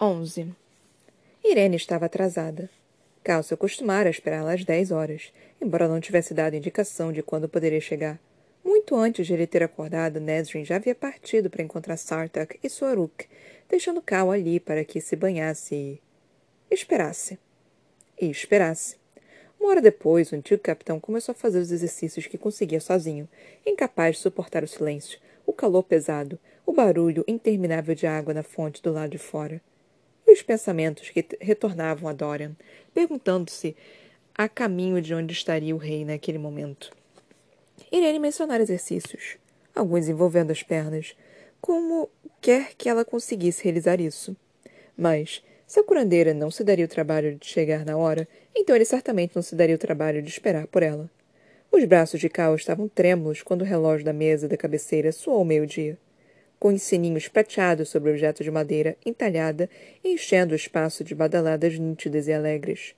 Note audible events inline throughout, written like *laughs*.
11. Irene estava atrasada. Cal se acostumara a esperá-la às dez horas, embora não tivesse dado indicação de quando poderia chegar. Muito antes de ele ter acordado, Nesrin já havia partido para encontrar Sartak e Soruk, deixando Cal ali para que se banhasse e... esperasse. E esperasse. Uma hora depois, o antigo capitão começou a fazer os exercícios que conseguia sozinho, incapaz de suportar o silêncio, o calor pesado, o barulho interminável de água na fonte do lado de fora. E os pensamentos que retornavam a Dorian, perguntando-se a caminho de onde estaria o rei naquele momento. Irene mencionara exercícios, alguns envolvendo as pernas, como quer que ela conseguisse realizar isso. Mas, se a curandeira não se daria o trabalho de chegar na hora, então ele certamente não se daria o trabalho de esperar por ela. Os braços de Cal estavam trêmulos quando o relógio da mesa da cabeceira soou meio-dia. Com os sininhos prateados sobre o objeto de madeira entalhada, enchendo o espaço de badaladas nítidas e alegres.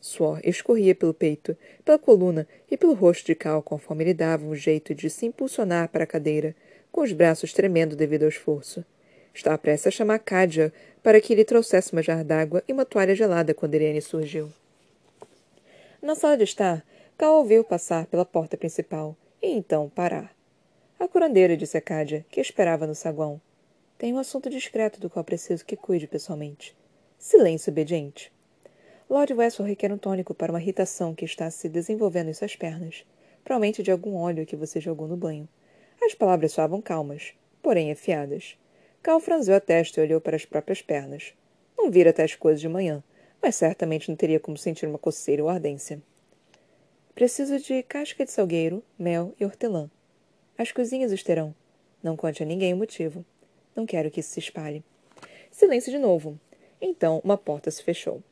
Suor escorria pelo peito, pela coluna e pelo rosto de Cal conforme ele dava um jeito de se impulsionar para a cadeira, com os braços tremendo devido ao esforço. Estava prestes a chamar Cádia para que lhe trouxesse uma jarra d'água e uma toalha gelada quando Irene surgiu. Na sala de estar, Cal ouviu passar pela porta principal e então parar. A curandeira disse a Cádia, que esperava no saguão. Tem um assunto discreto do qual preciso que cuide pessoalmente. Silêncio obediente. Lord Westphal requer um tônico para uma irritação que está se desenvolvendo em suas pernas, provavelmente de algum óleo que você jogou no banho. As palavras soavam calmas, porém afiadas. Cal franziu a testa e olhou para as próprias pernas. Não vira tais coisas de manhã, mas certamente não teria como sentir uma coceira ou ardência. Preciso de casca de salgueiro, mel e hortelã. As cozinhas os terão. Não conte a ninguém o motivo. Não quero que isso se espalhe. Silêncio de novo. Então uma porta se fechou.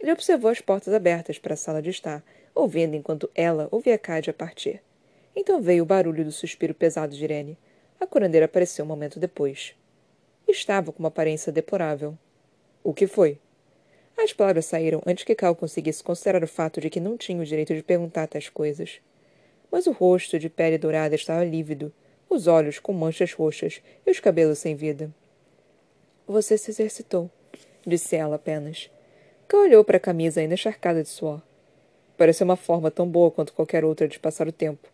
Ele observou as portas abertas para a sala de estar, ouvindo enquanto ela ouvia Cádia partir. Então veio o barulho do suspiro pesado de Irene. A curandeira apareceu um momento depois. Estava com uma aparência deplorável. O que foi? As palavras saíram antes que Cal conseguisse considerar o fato de que não tinha o direito de perguntar tais coisas. Mas o rosto de pele dourada estava lívido, os olhos com manchas roxas e os cabelos sem vida. Você se exercitou, disse ela apenas. Cal olhou para a camisa ainda encharcada de suor. Pareceu uma forma tão boa quanto qualquer outra de passar o tempo.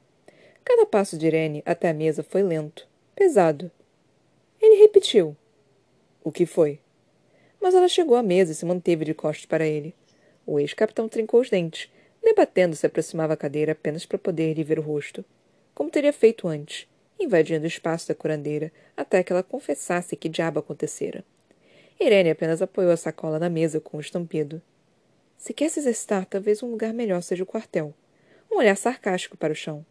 Cada passo de Irene até a mesa foi lento, pesado. Ele repetiu. O que foi? Mas ela chegou à mesa e se manteve de costas para ele. O ex-capitão trincou os dentes, debatendo se aproximava a cadeira apenas para poder lhe ver o rosto, como teria feito antes, invadindo o espaço da curandeira até que ela confessasse que diabo acontecera. Irene apenas apoiou a sacola na mesa com um estampido. Se quer se exercitar, talvez um lugar melhor seja o quartel. Um olhar sarcástico para o chão.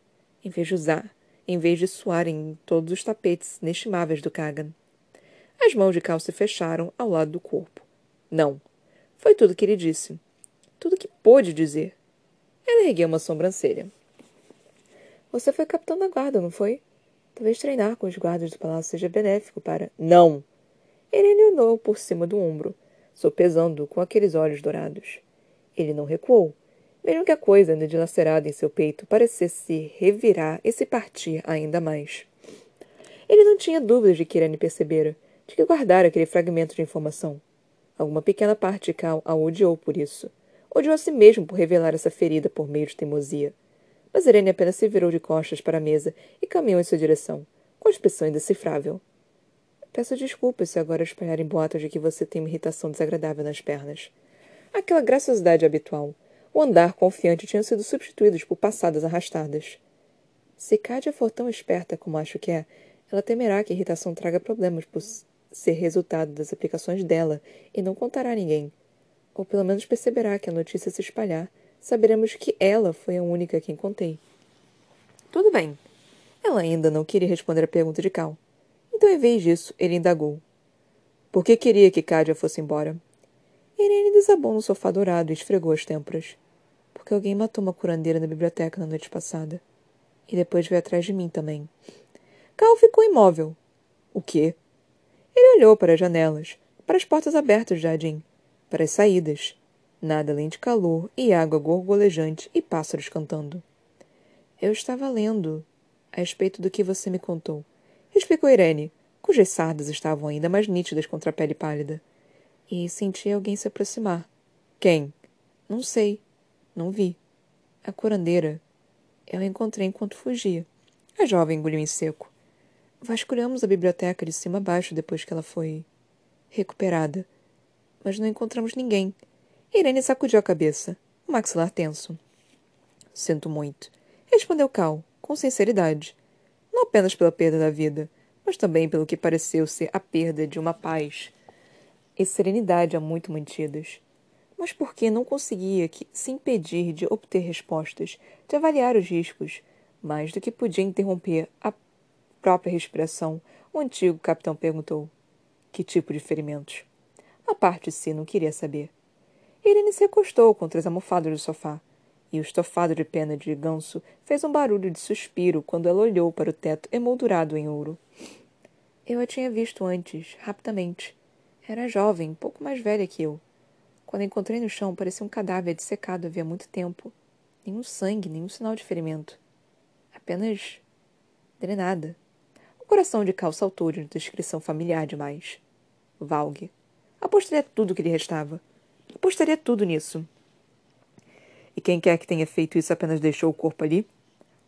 Em vez de usar, em vez de suarem em todos os tapetes inestimáveis do Kagan. As mãos de Cal se fecharam ao lado do corpo. Não. Foi tudo que ele disse. Tudo que pôde dizer. Ela ergueu uma sobrancelha. Você foi capitão da guarda, não foi? Talvez treinar com os guardas do palácio seja benéfico para. Não! Ele olhou por cima do ombro, sopesando com aqueles olhos dourados. Ele não recuou, mesmo que a coisa ainda dilacerada em seu peito parecesse revirar e se partir ainda mais. Ele não tinha dúvidas de que Irene percebera, de que guardara aquele fragmento de informação. Alguma pequena parte de Cal a odiou por isso. Odiou a si mesmo por revelar essa ferida por meio de teimosia. Mas Irene apenas se virou de costas para a mesa e caminhou em sua direção, com expressão indecifrável. Peço desculpas se agora espalharem boatos de que você tem uma irritação desagradável nas pernas. Aquela graciosidade habitual, o andar confiante tinham sido substituídos por passadas arrastadas. Se Cádia for tão esperta como acho que é, ela temerá que a irritação traga problemas por ser resultado das aplicações dela e não contará a ninguém. Ou pelo menos perceberá que a notícia se espalhar, saberemos que ela foi a única a quem contei. Tudo bem. Ela ainda não queria responder a pergunta de Cal. Então, em vez disso, ele indagou. Por que queria que Cádia fosse embora? Irene desabou no sofá dourado e esfregou as têmporas. Porque alguém matou uma curandeira na biblioteca na noite passada. E depois veio atrás de mim também. Cal ficou imóvel. O quê? Ele olhou para as janelas, para as portas abertas do jardim, para as saídas. Nada além de calor e água gorgolejante e pássaros cantando. Eu estava lendo a respeito do que você me contou, explicou Irene, cujas sardas estavam ainda mais nítidas contra a pele pálida. E senti alguém se aproximar. Quem? Não sei. Não vi. A curandeira. Eu a encontrei enquanto fugia. A jovem engoliu em seco. Vasculhamos a biblioteca de cima a baixo depois que ela foi recuperada. Mas não encontramos ninguém. Irene sacudiu a cabeça, o maxilar tenso. Sinto muito, respondeu Cal, com sinceridade. Não apenas pela perda da vida, mas também pelo que pareceu ser a perda de uma paz e serenidade há muito mantidas. Mas porque não conseguia que, se impedir de obter respostas, de avaliar os riscos, mais do que podia interromper a própria respiração, o antigo capitão perguntou: Que tipo de ferimentos? A parte de si não queria saber. Irene se recostou contra as almofadas do sofá, e o estofado de pena de ganso fez um barulho de suspiro quando ela olhou para o teto emoldurado em ouro. Eu a tinha visto antes, rapidamente. Era jovem, pouco mais velha que eu. Quando a encontrei no chão, parecia um cadáver dissecado havia muito tempo. Nenhum sangue, nenhum sinal de ferimento. Apenas drenada. O coração de Cal saltou de uma descrição familiar demais. Valgue. Apostaria tudo o que lhe restava. Apostaria tudo nisso. E quem quer que tenha feito isso apenas deixou o corpo ali?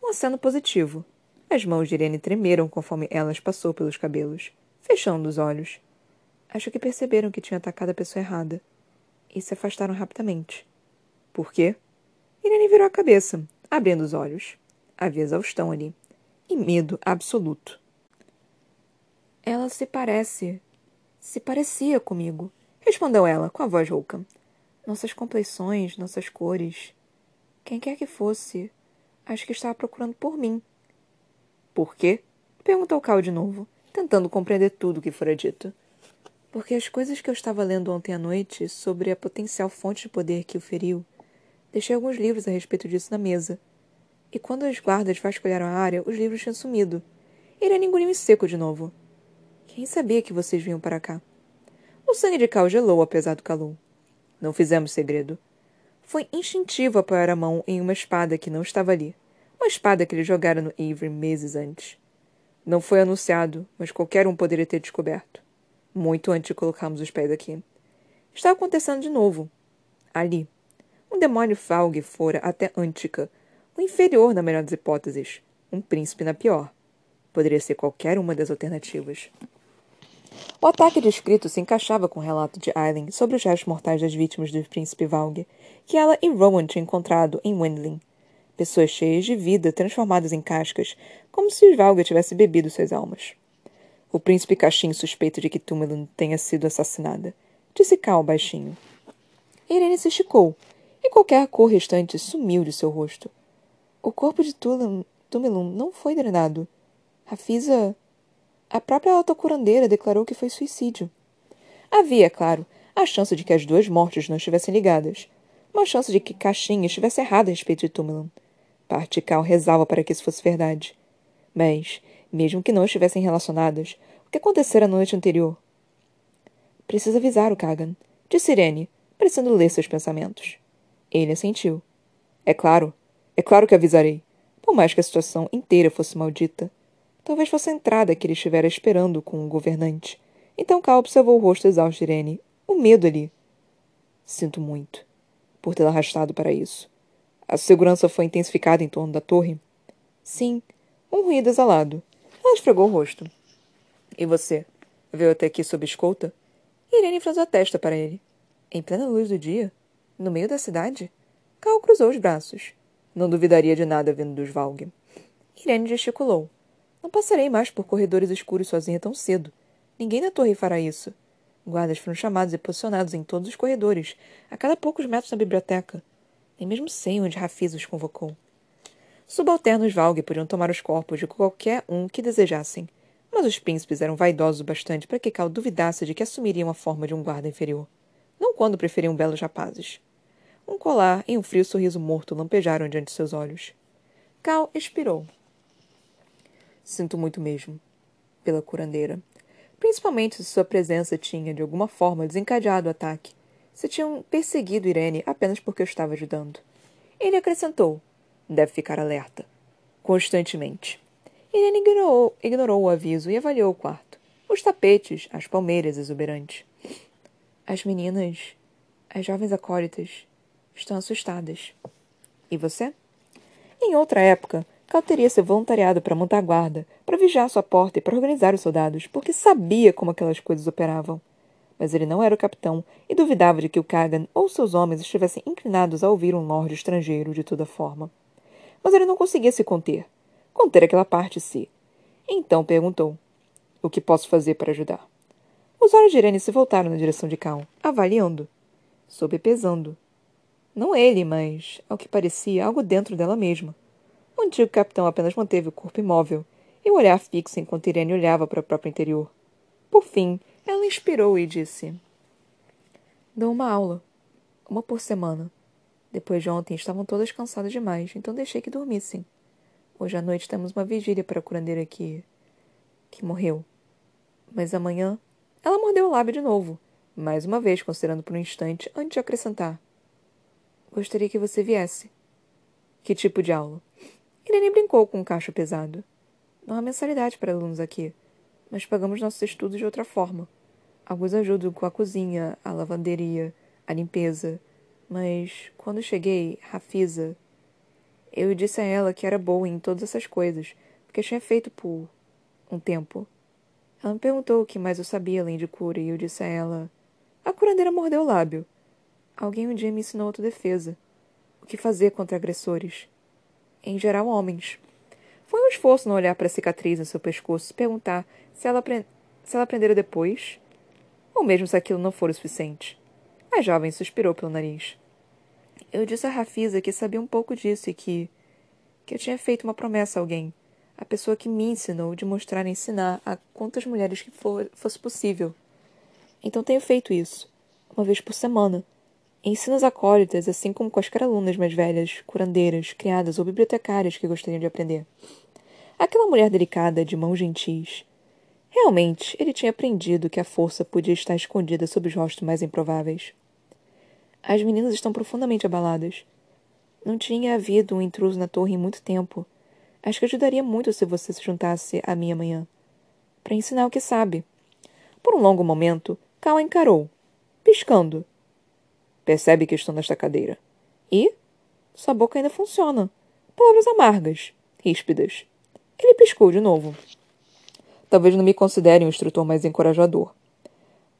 Um aceno positivo. As mãos de Irene tremeram conforme elas passou pelos cabelos, fechando os olhos. Acho que perceberam que tinha atacado a pessoa errada e se afastaram rapidamente. Por quê? Irene virou a cabeça, abrindo os olhos. Havia exaustão ali. E medo absoluto. Ela se parece. Se parecia comigo, respondeu ela, com a voz rouca. Nossas compleições, nossas cores. Quem quer que fosse, acho que estava procurando por mim. Por quê? perguntou Cal de novo, tentando compreender tudo o que fora dito. Porque as coisas que eu estava lendo ontem à noite sobre a potencial fonte de poder que o feriu, deixei alguns livros a respeito disso na mesa. E quando os guardas vasculharam a área, os livros tinham sumido. Irene engoliu em seco de novo. Quem sabia que vocês vinham para cá? O sangue de Cal gelou apesar do calor. Não fizemos segredo. Foi instintivo apoiar a mão em uma espada que não estava ali. Uma espada que ele jogara no Avery meses antes. Não foi anunciado, mas qualquer um poderia ter descoberto. Muito antes de colocarmos os pés aqui. Estava acontecendo de novo. Ali. Um demônio Falgue fora até Antica, o inferior na melhor das hipóteses, um príncipe na pior. Poderia ser qualquer uma das alternativas. O ataque descrito se encaixava com o relato de Aileen sobre os restos mortais das vítimas do príncipe Valgue, que ela e Rowan tinham encontrado em Wendling. Pessoas cheias de vida, transformadas em cascas, como se os Valgue tivessem bebido suas almas. O príncipe Caixin suspeita de que Tumelin tenha sido assassinada, disse Cal baixinho. Irene se esticou, e qualquer cor restante sumiu de seu rosto. O corpo de Tumelun não foi drenado. Rafisa a própria autocurandeira declarou que foi suicídio. Havia, claro, a chance de que as duas mortes não estivessem ligadas. Uma chance de que Caixinha estivesse errada a respeito de Tumelan. Partical rezava para que isso fosse verdade. Mas, mesmo que não estivessem relacionadas, o que acontecera na noite anterior? Precisa avisar o Kagan, disse Irene, parecendo ler seus pensamentos. Ele assentiu. É claro, é claro que avisarei. Por mais que a situação inteira fosse maldita, Talvez fosse a entrada que ele estivera esperando com o governante. Então Cal observou o rosto exausto de Irene. O medo ali. Sinto muito por tê-la arrastado para isso. A segurança foi intensificada em torno da torre? Sim. Um ruído exalado. Ela esfregou o rosto. E você? Veio até aqui sob escolta? Irene franziu a testa para ele. Em plena luz do dia? No meio da cidade? Cal cruzou os braços. Não duvidaria de nada vindo dos Valg. Irene gesticulou. Não passarei mais por corredores escuros sozinha tão cedo. Ninguém na torre fará isso. Guardas foram chamados e posicionados em todos os corredores, a cada poucos metros da biblioteca. Nem mesmo sei onde Rafis os convocou. Subalternos Valgue podiam tomar os corpos de qualquer um que desejassem, mas os príncipes eram vaidosos o bastante para que Cal duvidasse de que assumiriam a forma de um guarda inferior. Não quando preferiam belos rapazes. Um colar e um frio sorriso morto lampejaram diante de seus olhos. Cal expirou. Sinto muito mesmo. Pela curandeira. Principalmente se sua presença tinha, de alguma forma, desencadeado o ataque. Se tinham perseguido Irene apenas porque eu estava ajudando. Ele acrescentou: Deve ficar alerta. Constantemente. Irene ignorou, ignorou o aviso e avaliou o quarto. Os tapetes, as palmeiras exuberantes. As meninas, as jovens acólitas, estão assustadas. E você? Em outra época, Cal teria se voluntariado para montar guarda, para vigiar sua porta e para organizar os soldados, porque sabia como aquelas coisas operavam. Mas ele não era o capitão e duvidava de que o Kagan ou seus homens estivessem inclinados a ouvir um lord estrangeiro de toda forma. Mas ele não conseguia se conter. Conter aquela parte si. Então perguntou: O que posso fazer para ajudar? Os olhos de Irene se voltaram na direção de Cal, avaliando, sobrepesando. Não ele, mas, ao que parecia, algo dentro dela mesma. O antigo capitão apenas manteve o corpo imóvel e o olhar fixo enquanto Irene olhava para o próprio interior. Por fim, ela inspirou e disse: Dou uma aula. Uma por semana. Depois de ontem estavam todas cansadas demais, então deixei que dormissem. Hoje à noite temos uma vigília para a curandeira que. que morreu. Mas amanhã. Ela mordeu o lábio de novo, mais uma vez considerando por um instante antes de acrescentar. Gostaria que você viesse. Que tipo de aula? Irene brincou com um cacho pesado. Não há mensalidade para alunos aqui, mas pagamos nossos estudos de outra forma. Alguns ajudam com a cozinha, a lavanderia, a limpeza. Mas quando cheguei, Rafisa, eu disse a ela que era boa em todas essas coisas, porque tinha feito por um tempo. Ela me perguntou o que mais eu sabia além de cura, e eu disse a ela: A curandeira mordeu o lábio. Alguém um dia me ensinou autodefesa. O que fazer contra agressores em geral homens. Foi um esforço não olhar para a cicatriz no seu pescoço e perguntar se ela, se ela aprendera depois, ou mesmo se aquilo não for o suficiente. A jovem suspirou pelo nariz. Eu disse a Rafisa que sabia um pouco disso e que. que eu tinha feito uma promessa a alguém, a pessoa que me ensinou de mostrar e ensinar a quantas mulheres que for, fosse possível. Então tenho feito isso, uma vez por semana Ensino as acólitas, assim como quaisquer alunas mais velhas, curandeiras, criadas ou bibliotecárias que gostariam de aprender. Aquela mulher delicada, de mãos gentis. Realmente, ele tinha aprendido que a força podia estar escondida sob os rostos mais improváveis. As meninas estão profundamente abaladas. Não tinha havido um intruso na torre em muito tempo. Acho que ajudaria muito se você se juntasse a mim amanhã. Para ensinar o que sabe. Por um longo momento, Cal encarou, piscando, Percebe que estou nesta cadeira. E sua boca ainda funciona. Palavras amargas, ríspidas. Ele piscou de novo. Talvez não me considere um instrutor mais encorajador.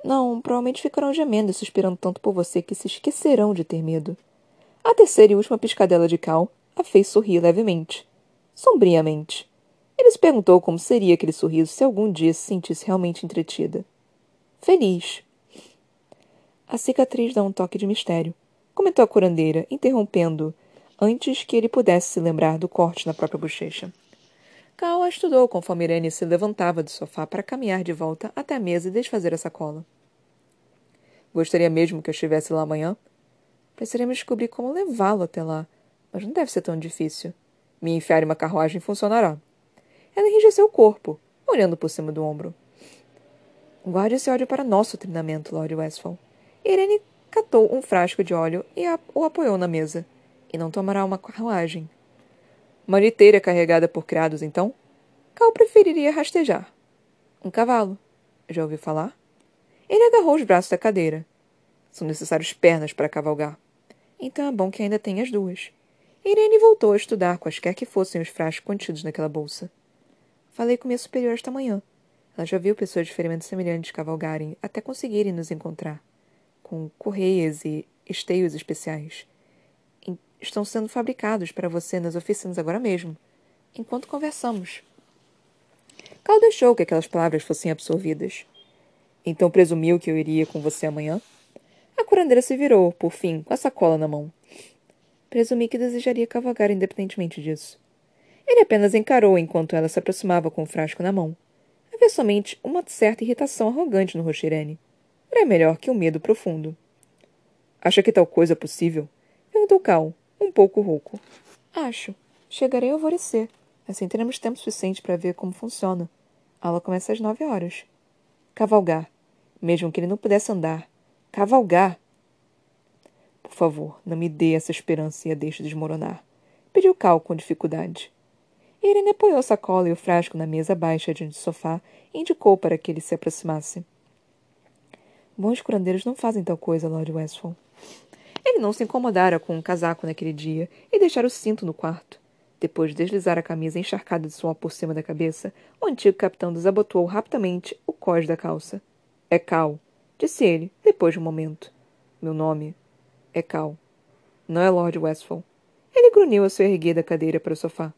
Não, provavelmente ficarão gemendo e suspirando tanto por você que se esquecerão de ter medo. A terceira e última piscadela de Cal a fez sorrir levemente. Sombriamente. Ele se perguntou como seria aquele sorriso se algum dia se sentisse realmente entretida. Feliz. A cicatriz dá um toque de mistério, comentou a curandeira, interrompendo, antes que ele pudesse se lembrar do corte na própria bochecha. Cal estudou conforme Irene se levantava do sofá para caminhar de volta até a mesa e desfazer a sacola. Gostaria mesmo que eu estivesse lá amanhã? Precisaríamos descobrir como levá-lo até lá, mas não deve ser tão difícil. Me enfiar em uma carruagem funcionará. Ela enrijeceu o corpo, olhando por cima do ombro. Guarde esse ódio para nosso treinamento, Lord Westphal. Irene catou um frasco de óleo e o apoiou na mesa. E não tomará uma carruagem. Uma liteira carregada por criados, então? Cal preferiria rastejar. Um cavalo. Já ouviu falar? Ele agarrou os braços da cadeira. São necessárias pernas para cavalgar. Então é bom que ainda tenha as duas. Irene voltou a estudar quaisquer que fossem os frascos contidos naquela bolsa. Falei com minha superior esta manhã. Ela já viu pessoas de ferimentos semelhantes cavalgarem até conseguirem nos encontrar com correias e esteios especiais. Estão sendo fabricados para você nas oficinas agora mesmo, enquanto conversamos. Cal deixou que aquelas palavras fossem absorvidas. Então presumiu que eu iria com você amanhã? A curandeira se virou, por fim, com a sacola na mão. Presumi que desejaria cavalgar independentemente disso. Ele apenas encarou enquanto ela se aproximava com o frasco na mão. Havia somente uma certa irritação arrogante no rosto Irene. Era melhor que um medo profundo. Acha que tal coisa é possível? Perguntou Cal, um pouco rouco. Acho. Chegarei ao alvorecer. Assim teremos tempo suficiente para ver como funciona. A aula começa às nove horas. Cavalgar. Mesmo que ele não pudesse andar. Cavalgar! Por favor, não me dê essa esperança e a deixe desmoronar. Pediu Cal com dificuldade. Irene apoiou a sacola e o frasco na mesa baixa diante do sofá e indicou para que ele se aproximasse. Bons curandeiros não fazem tal coisa, Lord Westphal. Ele não se incomodara com um casaco naquele dia e deixara o cinto no quarto. Depois de deslizar a camisa encharcada de suor por cima da cabeça, o antigo capitão desabotoou rapidamente o cós da calça. É Cal, disse ele, depois de um momento. Meu nome é Cal. Não é Lord Westphal. Ele grunhiu a sua erguida cadeira para o sofá.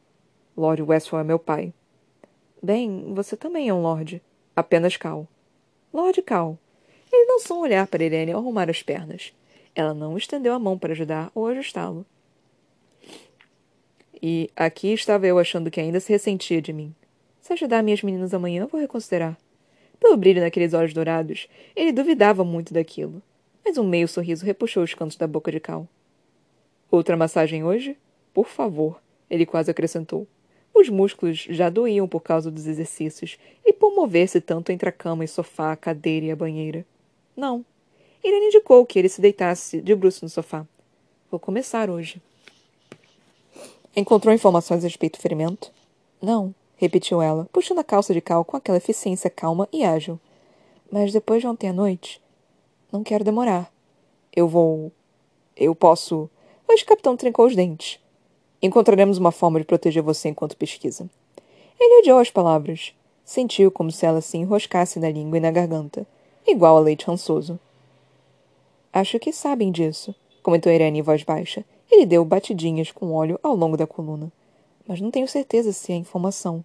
Lord Westphal é meu pai. Bem, você também é um Lord. Apenas Cal. Lord Cal. Ele lançou um olhar para Irene ao arrumar as pernas. Ela não estendeu a mão para ajudar ou ajustá-lo. E aqui estava eu achando que ainda se ressentia de mim. Se ajudar minhas meninas amanhã, vou reconsiderar. Pelo brilho naqueles olhos dourados, ele duvidava muito daquilo. Mas um meio sorriso repuxou os cantos da boca de Cal. Outra massagem hoje? Por favor, ele quase acrescentou. Os músculos já doíam por causa dos exercícios e por mover-se tanto entre a cama e sofá, a cadeira e a banheira. Não. Irene indicou que ele se deitasse de bruços no sofá. Vou começar hoje. Encontrou informações a respeito do ferimento? Não, repetiu ela, puxando a calça de cal com aquela eficiência calma e ágil. Mas depois de ontem à noite. Não quero demorar. Eu vou. Eu posso. O capitão trincou os dentes. Encontraremos uma forma de proteger você enquanto pesquisa. Ele odiou as palavras. Sentiu como se ela se enroscasse na língua e na garganta, igual a leite rançoso. Acho que sabem disso, comentou Irene em voz baixa, ele deu batidinhas com óleo ao longo da coluna. Mas não tenho certeza se é informação.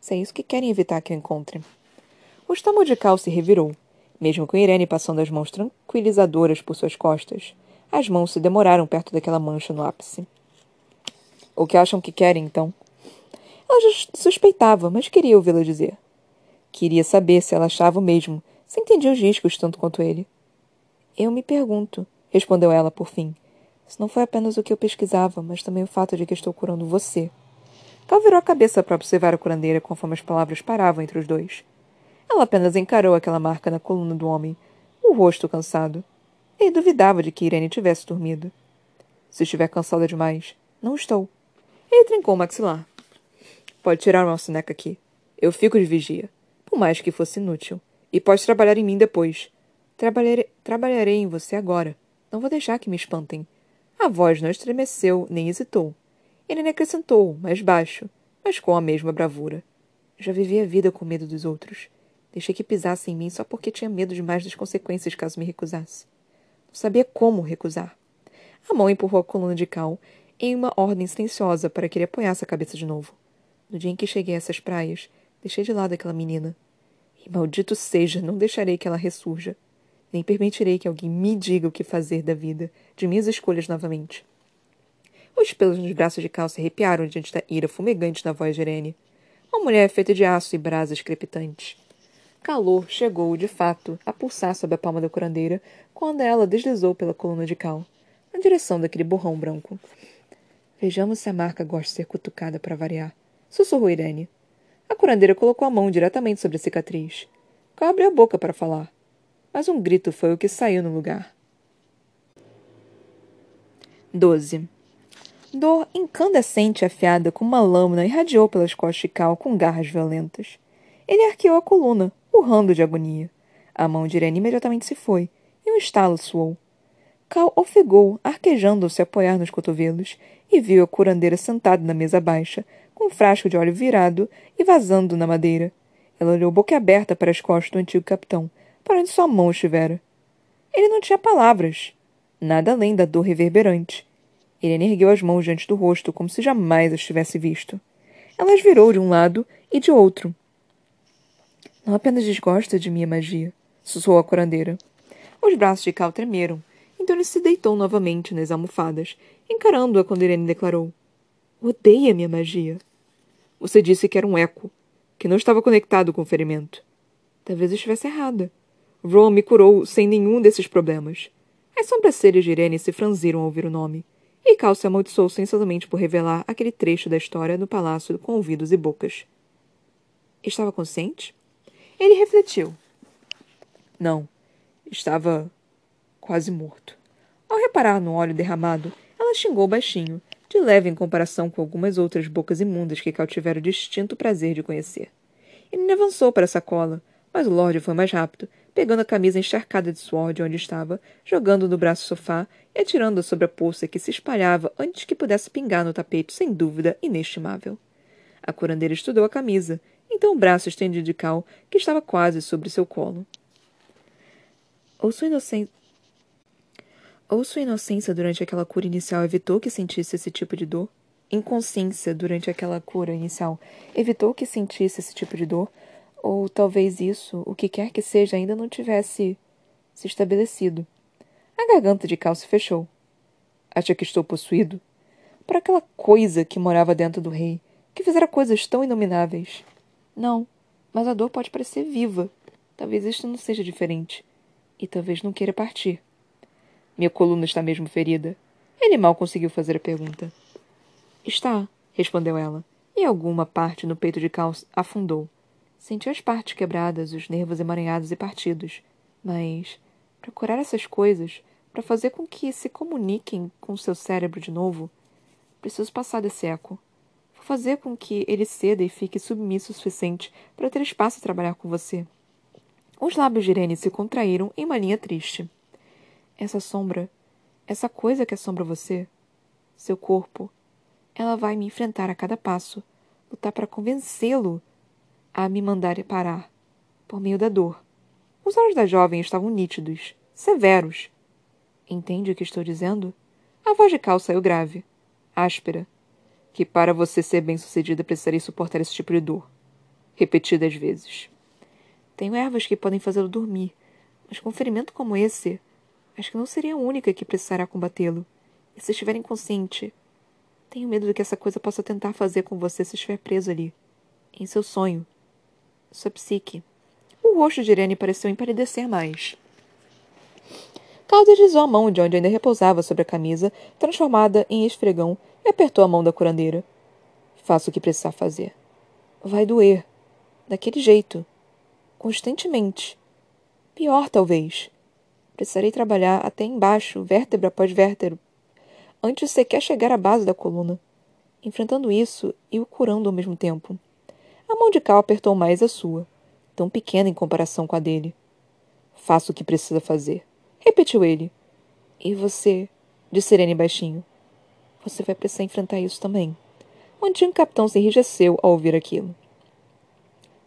Se é isso que querem evitar que eu encontre. O estômago de Cal se revirou, mesmo com Irene passando as mãos tranquilizadoras por suas costas. As mãos se demoraram perto daquela mancha no ápice. O que acham que querem, então? Ela já suspeitava, mas queria ouvi-la dizer. Queria saber se ela achava o mesmo, se entendia os riscos tanto quanto ele. Eu me pergunto, respondeu ela por fim, isso não foi apenas o que eu pesquisava, mas também o fato de que estou curando você. Cal virou a cabeça para observar a curandeira conforme as palavras paravam entre os dois. Ela apenas encarou aquela marca na coluna do homem, o rosto cansado. Ele duvidava de que Irene tivesse dormido. Se estiver cansada demais, não estou. Ele trincou o maxilar. Pode tirar uma soneca aqui. Eu fico de vigia, por mais que fosse inútil. E pode trabalhar em mim depois. Trabalharei, trabalharei em você agora. Não vou deixar que me espantem. A voz não estremeceu nem hesitou. Ele acrescentou, mais baixo, mas com a mesma bravura. Já vivi a vida com medo dos outros. Deixei que pisasse em mim só porque tinha medo demais das consequências caso me recusasse. Não sabia como recusar. A mão empurrou a coluna de Cal em uma ordem silenciosa para que ele apoiasse a cabeça de novo. No dia em que cheguei a essas praias, deixei de lado aquela menina. E maldito seja, não deixarei que ela ressurja. Nem permitirei que alguém me diga o que fazer da vida, de minhas escolhas novamente. Os pelos nos braços de Cal se arrepiaram diante da ira fumegante da voz de Irene. Uma mulher feita de aço e brasas crepitantes. Calor chegou, de fato, a pulsar sob a palma da curandeira quando ela deslizou pela coluna de Cal, na direção daquele borrão branco. Vejamos se a marca gosta de ser cutucada para variar, sussurrou Irene. A curandeira colocou a mão diretamente sobre a cicatriz. Cal abriu a boca para falar mas um grito foi o que saiu no lugar. 12. Dor incandescente afiada com uma lâmina irradiou pelas costas de Cal com garras violentas. Ele arqueou a coluna, urrando de agonia. A mão de Irene imediatamente se foi, e um estalo soou. Cal ofegou, arquejando ao se apoiar nos cotovelos, e viu a curandeira sentada na mesa baixa, com um frasco de óleo virado e vazando na madeira. Ela olhou boquiaberta para as costas do antigo capitão, para onde sua mão estivera. Ele não tinha palavras, nada além da dor reverberante. Ele ergueu as mãos diante do rosto, como se jamais as tivesse visto. Ela as virou de um lado e de outro. Não apenas desgosta de minha magia, sussurrou a curandeira. Os braços de Cal tremeram, então ele se deitou novamente nas almofadas, encarando-a quando Irene declarou: Odeia minha magia. Você disse que era um eco, que não estava conectado com o ferimento. Talvez estivesse errada. Ron me curou sem nenhum desses problemas. As sobrancelhas de Irene se franziram ao ouvir o nome, e Cal se amaldiçoou sensualmente por revelar aquele trecho da história no palácio com ouvidos e bocas. Estava consciente? Ele refletiu. Não. Estava quase morto. Ao reparar no óleo derramado, ela xingou baixinho, de leve em comparação com algumas outras bocas imundas que Cal tivera o distinto prazer de conhecer. Ele avançou para a sacola, mas o Lorde foi mais rápido, pegando a camisa encharcada de suor de onde estava, jogando no braço sofá e atirando-a sobre a poça que se espalhava antes que pudesse pingar no tapete, sem dúvida inestimável. A curandeira estudou a camisa, então o braço estendido de Cal, que estava quase sobre seu colo. Ou sua inocência. Ou sua inocência durante aquela cura inicial evitou que sentisse esse tipo de dor? Inconsciência durante aquela cura inicial evitou que sentisse esse tipo de dor? Ou talvez isso, o que quer que seja, ainda não tivesse se estabelecido. A garganta de Cal se fechou. Acha que estou possuído? Por aquela coisa que morava dentro do rei, que fizera coisas tão inomináveis. Não, mas a dor pode parecer viva. Talvez isto não seja diferente. E talvez não queira partir. Minha coluna está mesmo ferida. Ele mal conseguiu fazer a pergunta. Está, respondeu ela, e alguma parte no peito de Cal afundou. Sentiu as partes quebradas, os nervos emaranhados e partidos. Mas, para curar essas coisas, para fazer com que se comuniquem com seu cérebro de novo, preciso passar desse eco fazer com que ele ceda e fique submisso o suficiente para ter espaço a trabalhar com você. Os lábios de Irene se contraíram em uma linha triste. Essa sombra, essa coisa que assombra você, seu corpo, ela vai me enfrentar a cada passo, lutar para convencê-lo a me mandar parar, por meio da dor. Os olhos da jovem estavam nítidos, severos. Entende o que estou dizendo? A voz de Cal saiu grave, áspera, que para você ser bem-sucedida precisaria suportar esse tipo de dor, repetidas vezes. Tenho ervas que podem fazê-lo dormir, mas com um ferimento como esse, acho que não seria a única que precisará combatê-lo. E se estiver inconsciente, tenho medo do que essa coisa possa tentar fazer com você se estiver preso ali, em seu sonho, sua psique. O rosto de Irene pareceu empalidecer mais. Cal deslizou a mão de onde ainda repousava sobre a camisa, transformada em esfregão, e apertou a mão da curandeira. Faça o que precisar fazer. Vai doer. Daquele jeito. Constantemente. Pior, talvez. Precisarei trabalhar até embaixo, vértebra após vértebra, antes sequer chegar à base da coluna, enfrentando isso e o curando ao mesmo tempo. A mão de Cal apertou mais a sua, tão pequena em comparação com a dele. Faça o que precisa fazer, repetiu ele. E você? disse Serene baixinho. Você vai precisar enfrentar isso também. O antigo capitão se enrijeceu ao ouvir aquilo.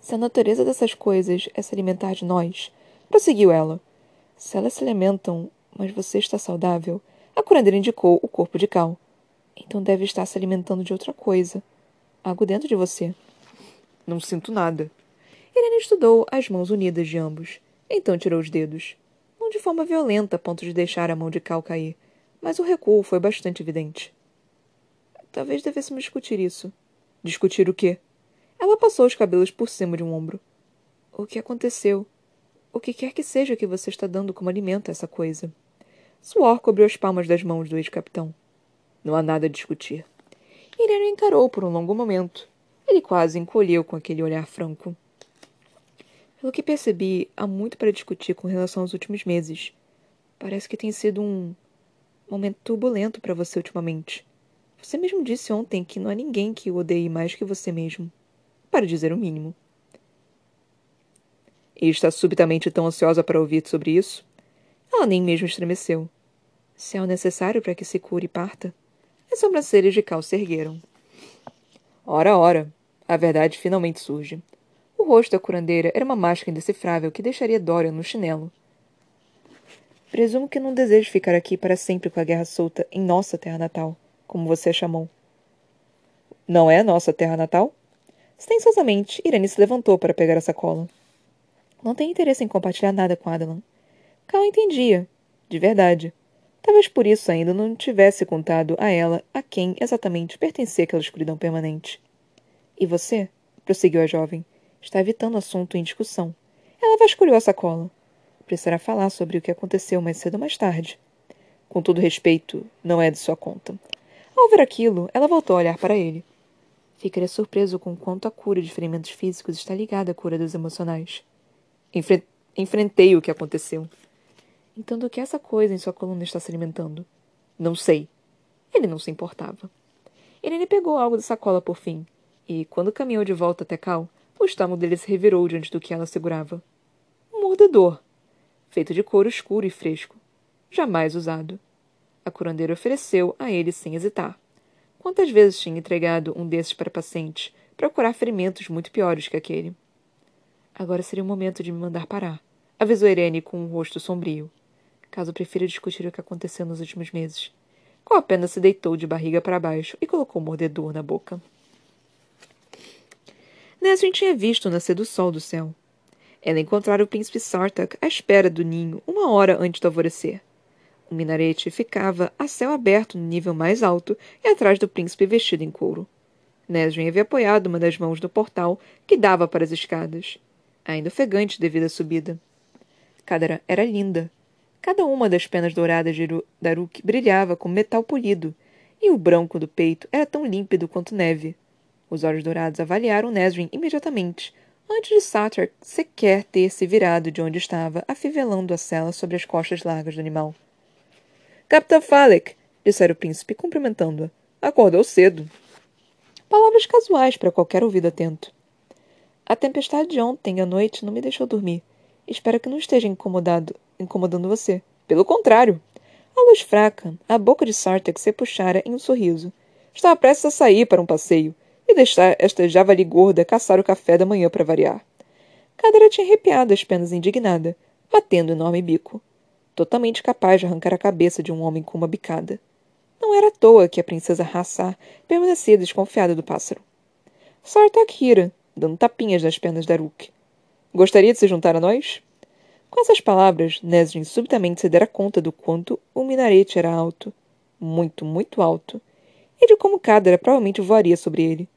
Se a natureza dessas coisas é se alimentar de nós, prosseguiu ela. Se elas se alimentam, mas você está saudável, a curandeira indicou o corpo de Cal. Então deve estar se alimentando de outra coisa. Algo dentro de você. Não sinto nada. Irene estudou as mãos unidas de ambos. Então tirou os dedos. Não de forma violenta a ponto de deixar a mão de Cal cair, mas o recuo foi bastante evidente. Talvez devêssemos discutir isso. Discutir o quê? Ela passou os cabelos por cima de um ombro. O que aconteceu? O que quer que seja que você está dando como alimento a essa coisa? Suor cobriu as palmas das mãos do ex-capitão. Não há nada a discutir. Irene encarou por um longo momento. Ele quase encolheu com aquele olhar franco. Pelo que percebi, há muito para discutir com relação aos últimos meses. Parece que tem sido um momento turbulento para você ultimamente. Você mesmo disse ontem que não há ninguém que o odeie mais que você mesmo. Para dizer o mínimo. E está subitamente tão ansiosa para ouvir sobre isso? Ela nem mesmo estremeceu. Se é o necessário para que se cure e parta. As sobrancelhas de Cal se ergueram. Ora, ora, a verdade finalmente surge. O rosto da curandeira era uma máscara indecifrável que deixaria Dorian no chinelo. Presumo que não desejo ficar aqui para sempre com a guerra solta em nossa terra natal como você a chamou. Não é nossa terra natal? Silenciosamente, Irene se levantou para pegar a sacola. Não tem interesse em compartilhar nada com Adelan. Cal entendia, de verdade. Talvez por isso ainda não tivesse contado a ela a quem exatamente pertencia aquela escuridão permanente. E você? prosseguiu a jovem. Está evitando assunto em discussão. Ela vasculhou a sacola. Precisará falar sobre o que aconteceu mais cedo ou mais tarde. Com todo respeito, não é de sua conta. Ao ver aquilo, ela voltou a olhar para ele. Ficaria surpreso com quanto a cura de ferimentos físicos está ligada à cura dos emocionais. Enfre enfrentei o que aconteceu. Então, do que essa coisa em sua coluna está se alimentando? Não sei. Ele não se importava. Irene pegou algo da sacola por fim, e, quando caminhou de volta até Cal, o estômago dele se revirou diante do que ela segurava. Um mordedor, feito de couro escuro e fresco, jamais usado. A curandeira ofereceu a ele sem hesitar. Quantas vezes tinha entregado um desses para pacientes para curar ferimentos muito piores que aquele? Agora seria o momento de me mandar parar, avisou Irene com um rosto sombrio. Caso prefira discutir o que aconteceu nos últimos meses. Qual apenas se deitou de barriga para baixo e colocou o mordedor na boca. Nesrin tinha visto o nascer do sol do céu. Ela encontrara o príncipe Sartak à espera do ninho uma hora antes do alvorecer. O minarete ficava a céu aberto no nível mais alto e atrás do príncipe vestido em couro. Nesrin havia apoiado uma das mãos no portal que dava para as escadas, ainda ofegante devido à subida. Cadara era linda. Cada uma das penas douradas de Daruk brilhava como metal polido, e o branco do peito era tão límpido quanto neve. Os olhos dourados avaliaram Nesrin imediatamente, antes de Satar sequer ter se virado de onde estava, afivelando a cela sobre as costas largas do animal. Capitã Falek, dissera o príncipe, cumprimentando-a. Acordou cedo. Palavras casuais para qualquer ouvido atento. A tempestade de ontem à noite não me deixou dormir. Espero que não esteja incomodado, incomodando você. Pelo contrário. A luz fraca, a boca de Sartek se puxara em um sorriso. Estava prestes a sair para um passeio e deixar esta javali gorda caçar o café da manhã para variar. Cadera tinha arrepiado as penas indignada, batendo o enorme bico. Totalmente capaz de arrancar a cabeça de um homem com uma bicada. Não era à toa que a princesa Hassar permanecia desconfiada do pássaro. Sartak rira, dando tapinhas nas pernas da Rook. Gostaria de se juntar a nós? Com essas palavras, Nesrin subitamente se dera conta do quanto o minarete era alto. Muito, muito alto. E de como Cadera provavelmente voaria sobre ele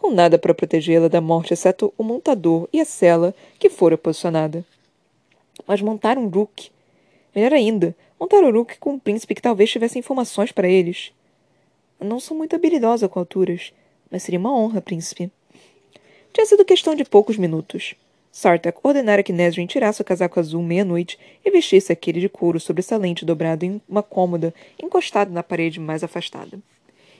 com nada para protegê-la da morte exceto o montador e a cela que fora posicionada. Mas montar um Rook. Melhor ainda, montar o Rook com um príncipe que talvez tivesse informações para eles. Não sou muito habilidosa com alturas, mas seria uma honra, príncipe. Tinha sido questão de poucos minutos. Sartak ordenara que Nesrin tirasse o casaco azul meia-noite e vestisse aquele de couro sobressalente dobrado em uma cômoda encostado na parede mais afastada.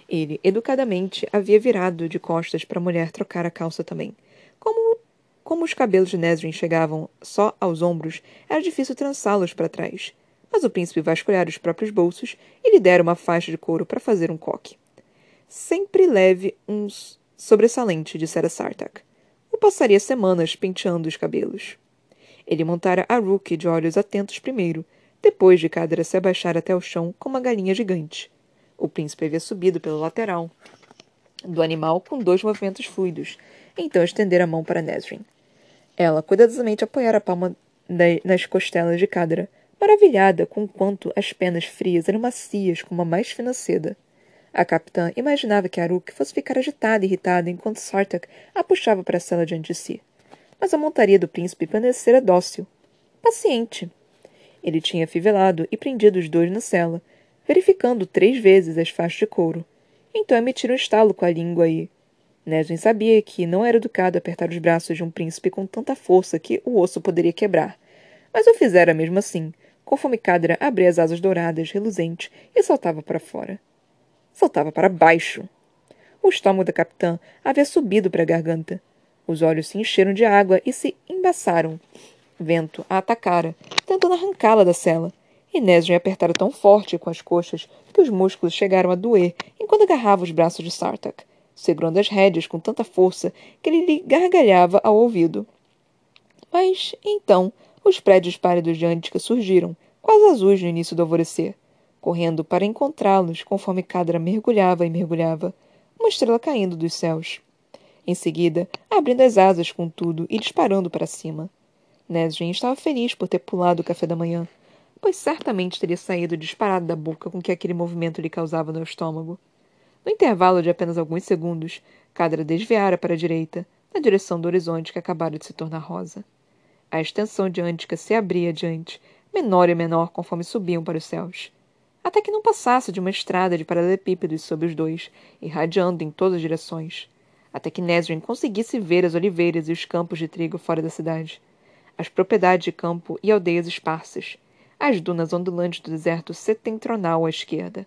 Ele, educadamente, havia virado de costas para a mulher trocar a calça também. Como, como os cabelos de Nesrin chegavam só aos ombros, era difícil trançá-los para trás. Mas o príncipe vasculhara os próprios bolsos e lhe dera uma faixa de couro para fazer um coque. Sempre leve um sobressalente, dissera Sartak. O passaria semanas penteando os cabelos. Ele montara a Rookie de olhos atentos primeiro, depois de Cadra se abaixar até o chão como uma galinha gigante. O príncipe havia subido pela lateral do animal com dois movimentos fluidos, então estender a mão para Nesrin. Ela cuidadosamente apoiara a palma nas costelas de Cadra, maravilhada com quanto as penas frias eram macias como a mais fina seda. A capitã imaginava que Aruk fosse ficar agitada e irritada enquanto Sartak a puxava para a cela diante de si. Mas a montaria do príncipe permanecera dócil, paciente. Ele tinha afivelado e prendido os dois na cela, verificando três vezes as faixas de couro. Então emitiram um estalo com a língua e. Nesrin sabia que não era educado apertar os braços de um príncipe com tanta força que o osso poderia quebrar. Mas o fizera mesmo assim, conforme Cadra abria as asas douradas, reluzentes, e saltava para fora. Saltava para baixo. O estômago da capitã havia subido para a garganta. Os olhos se encheram de água e se embaçaram. Vento a atacara, tentando arrancá-la da cela, e Nesrin apertara tão forte com as coxas que os músculos chegaram a doer enquanto agarrava os braços de Sartak, segurando as rédeas com tanta força que ele lhe gargalhava ao ouvido. Mas, então, os prédios pálidos de Antica surgiram, quase azuis no início do alvorecer, correndo para encontrá-los conforme Cadra mergulhava e mergulhava, uma estrela caindo dos céus. Em seguida, abrindo as asas com tudo e disparando para cima. Nesrin estava feliz por ter pulado o café da manhã pois certamente teria saído disparado da boca com que aquele movimento lhe causava no estômago. No intervalo de apenas alguns segundos, Cadra desviara para a direita, na direção do horizonte que acabara de se tornar rosa. A extensão de Antica se abria adiante, menor e menor conforme subiam para os céus. Até que não passasse de uma estrada de paralelepípedos sob os dois, irradiando em todas as direções. Até que Nesrin conseguisse ver as oliveiras e os campos de trigo fora da cidade. As propriedades de campo e aldeias esparsas as dunas ondulantes do deserto setentrional à esquerda,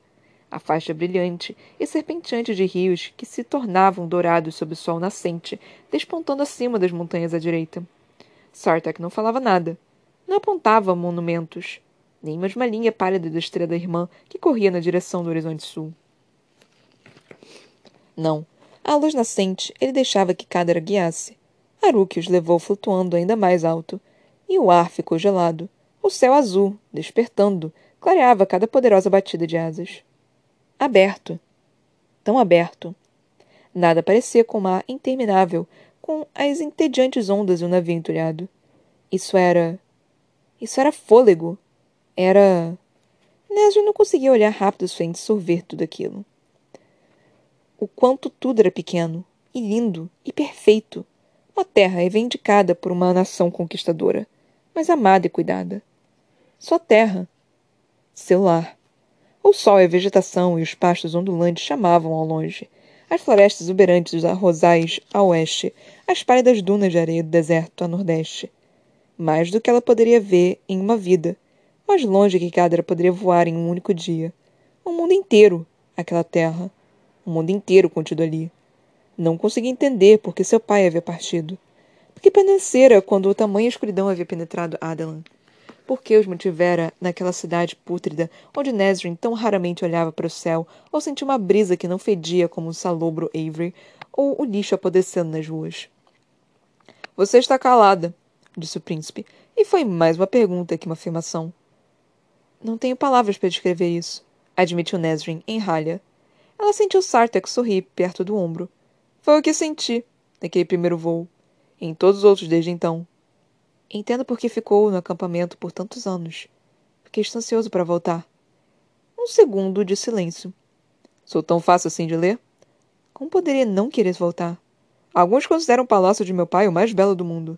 a faixa brilhante e serpenteante de rios que se tornavam dourados sob o sol nascente, despontando acima das montanhas à direita. Sartak não falava nada. Não apontava monumentos, nem mesmo a linha pálida da estrela da irmã que corria na direção do horizonte sul. Não. À luz nascente, ele deixava que Kadara guiasse. Haruki os levou flutuando ainda mais alto, e o ar ficou gelado. O céu azul, despertando, clareava cada poderosa batida de asas. Aberto. Tão aberto. Nada parecia com o mar interminável, com as entediantes ondas de um navio entulhado. Isso era. Isso era fôlego. Era. Nesri não conseguia olhar rápido o suficiente sorver tudo aquilo. O quanto tudo era pequeno, e lindo, e perfeito. Uma terra reivindicada por uma nação conquistadora, mas amada e cuidada. Sua terra. Seu lar. O sol e a vegetação e os pastos ondulantes chamavam ao longe. As florestas exuberantes dos arrozais a oeste, as pálidas dunas de areia do deserto a nordeste. Mais do que ela poderia ver em uma vida, mais longe que Cadra poderia voar em um único dia. O mundo inteiro, aquela terra. O mundo inteiro contido ali. Não conseguia entender por que seu pai havia partido. Por que permanecera quando o tamanha escuridão havia penetrado Adelan? Por que os mantivera naquela cidade pútrida, onde Nesrin tão raramente olhava para o céu ou sentia uma brisa que não fedia como um salobro Avery ou o lixo apodrecendo nas ruas? Você está calada, disse o príncipe, e foi mais uma pergunta que uma afirmação. Não tenho palavras para descrever isso, admitiu Nesrin, em ralha. Ela sentiu Sartek sorrir perto do ombro. Foi o que senti, naquele primeiro voo. Em todos os outros desde então. Entendo por que ficou no acampamento por tantos anos. Fiquei ansioso para voltar. Um segundo de silêncio. Sou tão fácil assim de ler? Como poderia não querer voltar? Alguns consideram o palácio de meu pai o mais belo do mundo.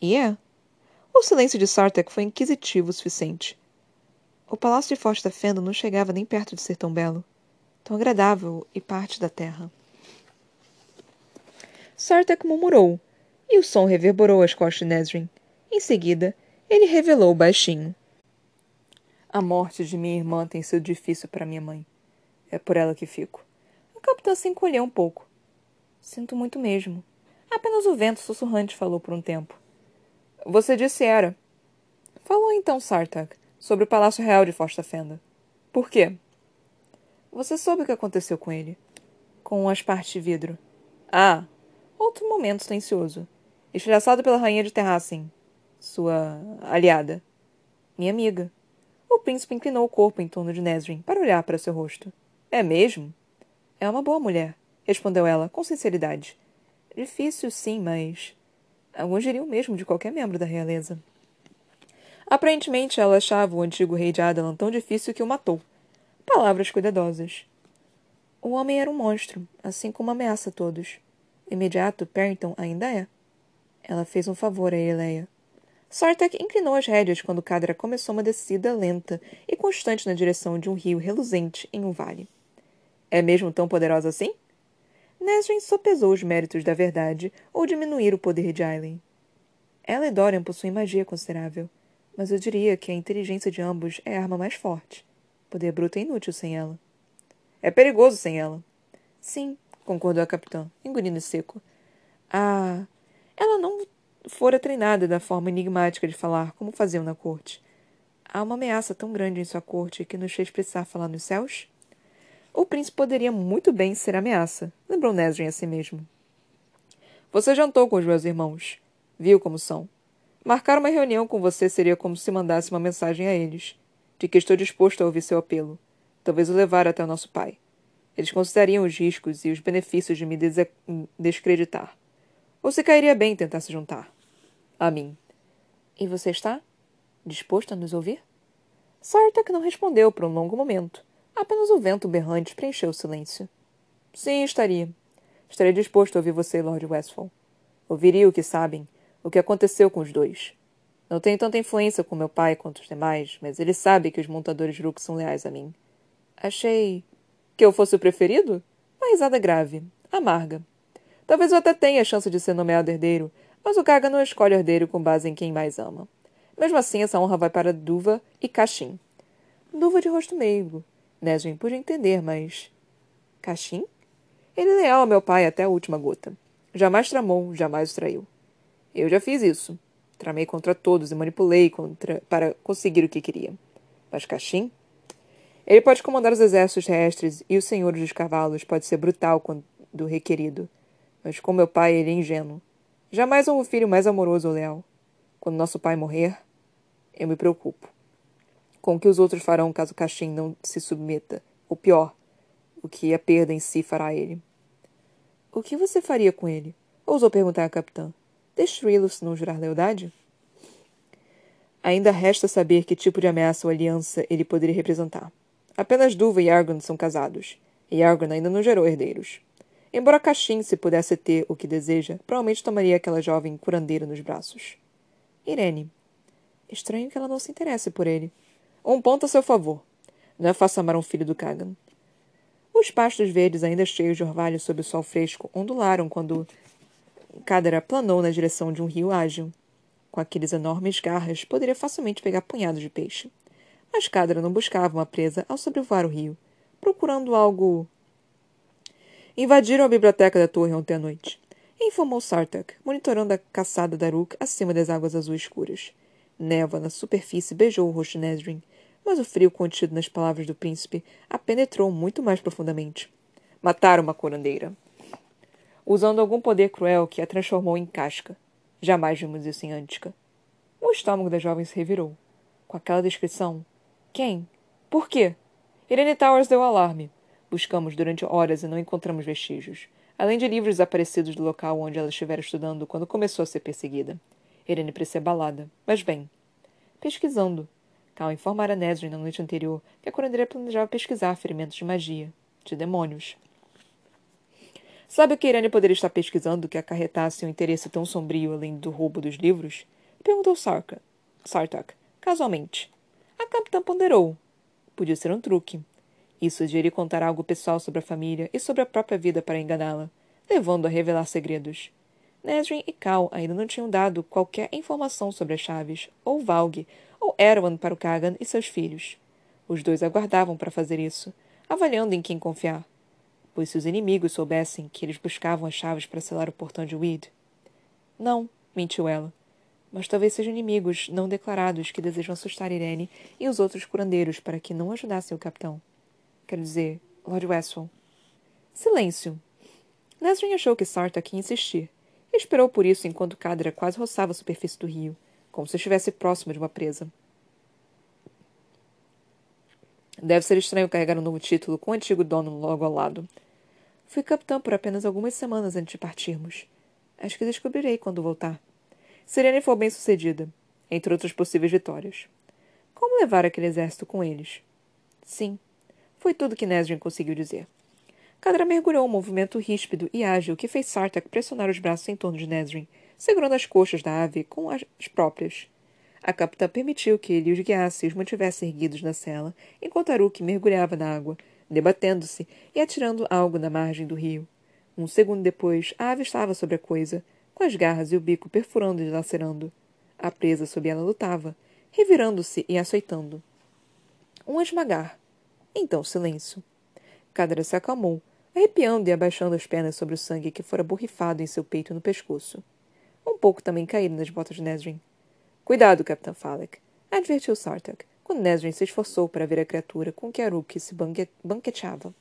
E é. O silêncio de Sartek foi inquisitivo o suficiente. O palácio de Fosta Fenda não chegava nem perto de ser tão belo, tão agradável e parte da terra. Sartek murmurou, e o som reverberou as costas de Nesrin. Em seguida, ele revelou baixinho. A morte de minha irmã tem sido difícil para minha mãe. É por ela que fico. A capitã se encolheu um pouco. Sinto muito mesmo. Apenas o vento sussurrante falou por um tempo. Você disse era. Falou então, Sartak sobre o Palácio Real de Fosta Fenda. Por quê? Você soube o que aconteceu com ele? Com as partes de vidro. Ah, outro momento silencioso. Estilhaçado pela rainha de Terracin, sua aliada. Minha amiga. O príncipe inclinou o corpo em torno de Nesrin para olhar para seu rosto. É mesmo? É uma boa mulher, respondeu ela com sinceridade. Difícil, sim, mas. Alguns diriam mesmo de qualquer membro da realeza. Aparentemente, ela achava o antigo rei de Adalan tão difícil que o matou. Palavras cuidadosas. O homem era um monstro, assim como ameaça a todos. Imediato, Perrington ainda é. Ela fez um favor a Eleia. Sartek inclinou as rédeas quando Cadra começou uma descida lenta e constante na direção de um rio reluzente em um vale. É mesmo tão poderosa assim? Nesrin sopesou os méritos da verdade ou diminuir o poder de Aileen. Ela e Dorian possuem magia considerável mas eu diria que a inteligência de ambos é a arma mais forte. Poder bruto é inútil sem ela. É perigoso sem ela. Sim, concordou a capitã, engolindo seco. Ah, ela não fora treinada da forma enigmática de falar, como faziam na corte. Há uma ameaça tão grande em sua corte que nos fez precisar falar nos céus? O príncipe poderia muito bem ser ameaça, lembrou Nesrin a si mesmo. Você jantou com os meus irmãos. Viu como são. Marcar uma reunião com você seria como se mandasse uma mensagem a eles, de que estou disposto a ouvir seu apelo, talvez o levar até o nosso pai. Eles considerariam os riscos e os benefícios de me descreditar. Ou se cairia bem tentar se juntar. A mim. E você está? Disposto a nos ouvir? Sartak não respondeu por um longo momento. Apenas o vento berrante preencheu o silêncio. Sim, estaria. Estaria disposto a ouvir você, Lord Westfall. Ouviria o que sabem o que aconteceu com os dois. Não tenho tanta influência com meu pai quanto os demais, mas ele sabe que os montadores Rook são leais a mim. Achei que eu fosse o preferido? Uma risada grave, amarga. Talvez eu até tenha a chance de ser nomeado herdeiro, mas o Gaga não escolhe herdeiro com base em quem mais ama. Mesmo assim, essa honra vai para Duva e Caxim. Duva de rosto meigo. Nesrin pude entender, mas. Caxim? Ele é leal ao meu pai até a última gota. Jamais tramou, jamais o traiu. Eu já fiz isso. Tramei contra todos e manipulei contra, para conseguir o que queria. Mas Caxim? Ele pode comandar os exércitos terrestres e o senhor dos cavalos pode ser brutal quando requerido. Mas com meu pai ele é ingênuo. Jamais houve um filho mais amoroso ou leal. Quando nosso pai morrer, eu me preocupo. Com o que os outros farão caso Caxim não se submeta. Ou pior, o que a perda em si fará a ele. O que você faria com ele? Ousou perguntar a capitã. Destruí-lo se não jurar lealdade? Ainda resta saber que tipo de ameaça ou aliança ele poderia representar. Apenas Duva e Argon são casados, e Argon ainda não gerou herdeiros. Embora Caxim se pudesse ter o que deseja, provavelmente tomaria aquela jovem curandeira nos braços. Irene. Estranho que ela não se interesse por ele. Um ponto a seu favor. Não é fácil amar um filho do Kagan. Os pastos verdes, ainda cheios de orvalho sob o sol fresco, ondularam quando Cadera planou na direção de um rio ágil. Com aqueles enormes garras, poderia facilmente pegar punhados de peixe. Mas Cadera não buscava uma presa ao sobrevoar o rio, procurando algo. Invadiram a biblioteca da torre ontem à noite. Informou Sartak, monitorando a caçada da Rook acima das águas azuis escuras. Névoa na superfície beijou o rosto de Nesrin, mas o frio contido nas palavras do príncipe a penetrou muito mais profundamente. Mataram uma curandeira usando algum poder cruel que a transformou em casca. Jamais vimos isso em Antica. O estômago da jovem se revirou. Com aquela descrição. Quem? Por quê? Irene Towers deu alarme. Buscamos durante horas e não encontramos vestígios, além de livros desaparecidos do local onde ela estivera estudando quando começou a ser perseguida. Irene parecia abalada, mas bem. Pesquisando. Cal informara Nesrin na noite anterior que a curandeira planejava pesquisar ferimentos de magia, de demônios. Sabe o que Irene poderia estar pesquisando que acarretasse um interesse tão sombrio além do roubo dos livros? Perguntou Sarka. Sartak, casualmente. A capitã ponderou. Podia ser um truque. Isso sugeria contar algo pessoal sobre a família e sobre a própria vida para enganá-la, levando a revelar segredos. Nesrin e Cal ainda não tinham dado qualquer informação sobre as chaves, ou Valg, ou Erwan para o Kagan e seus filhos. Os dois aguardavam para fazer isso, avaliando em quem confiar pois se os inimigos soubessem que eles buscavam as chaves para selar o portão de Weed. Não, mentiu ela. Mas talvez sejam inimigos não declarados que desejam assustar Irene e os outros curandeiros para que não ajudassem o capitão. Quer dizer, Lord Westphal. Silêncio. Nesrin achou que Sartak ia insistir. E esperou por isso enquanto Cadra quase roçava a superfície do rio, como se estivesse próximo de uma presa. Deve ser estranho carregar um novo título com o antigo dono logo ao lado. Fui capitã por apenas algumas semanas antes de partirmos. Acho que descobrirei quando voltar. Serene foi bem sucedida, entre outras possíveis vitórias. Como levar aquele exército com eles? Sim, foi tudo que Nesrin conseguiu dizer. Cadra mergulhou um movimento ríspido e ágil que fez Sartak pressionar os braços em torno de Nesrin, segurando as coxas da ave com as próprias. A capitã permitiu que ele os guiasse e os mantivesse erguidos na cela, enquanto Aruk mergulhava na água, debatendo-se e atirando algo na margem do rio. Um segundo depois, a ave estava sobre a coisa, com as garras e o bico perfurando e lacerando. A presa sob ela lutava, revirando-se e açoitando. Um esmagar. Então silêncio. Cadra se acalmou, arrepiando e abaixando as pernas sobre o sangue que fora borrifado em seu peito e no pescoço. Um pouco também caído nas botas de Nesrin. Cuidado, Capitão Falek, advertiu Sartak, quando Nesrin se esforçou para ver a criatura com que Aruk se banqueteava.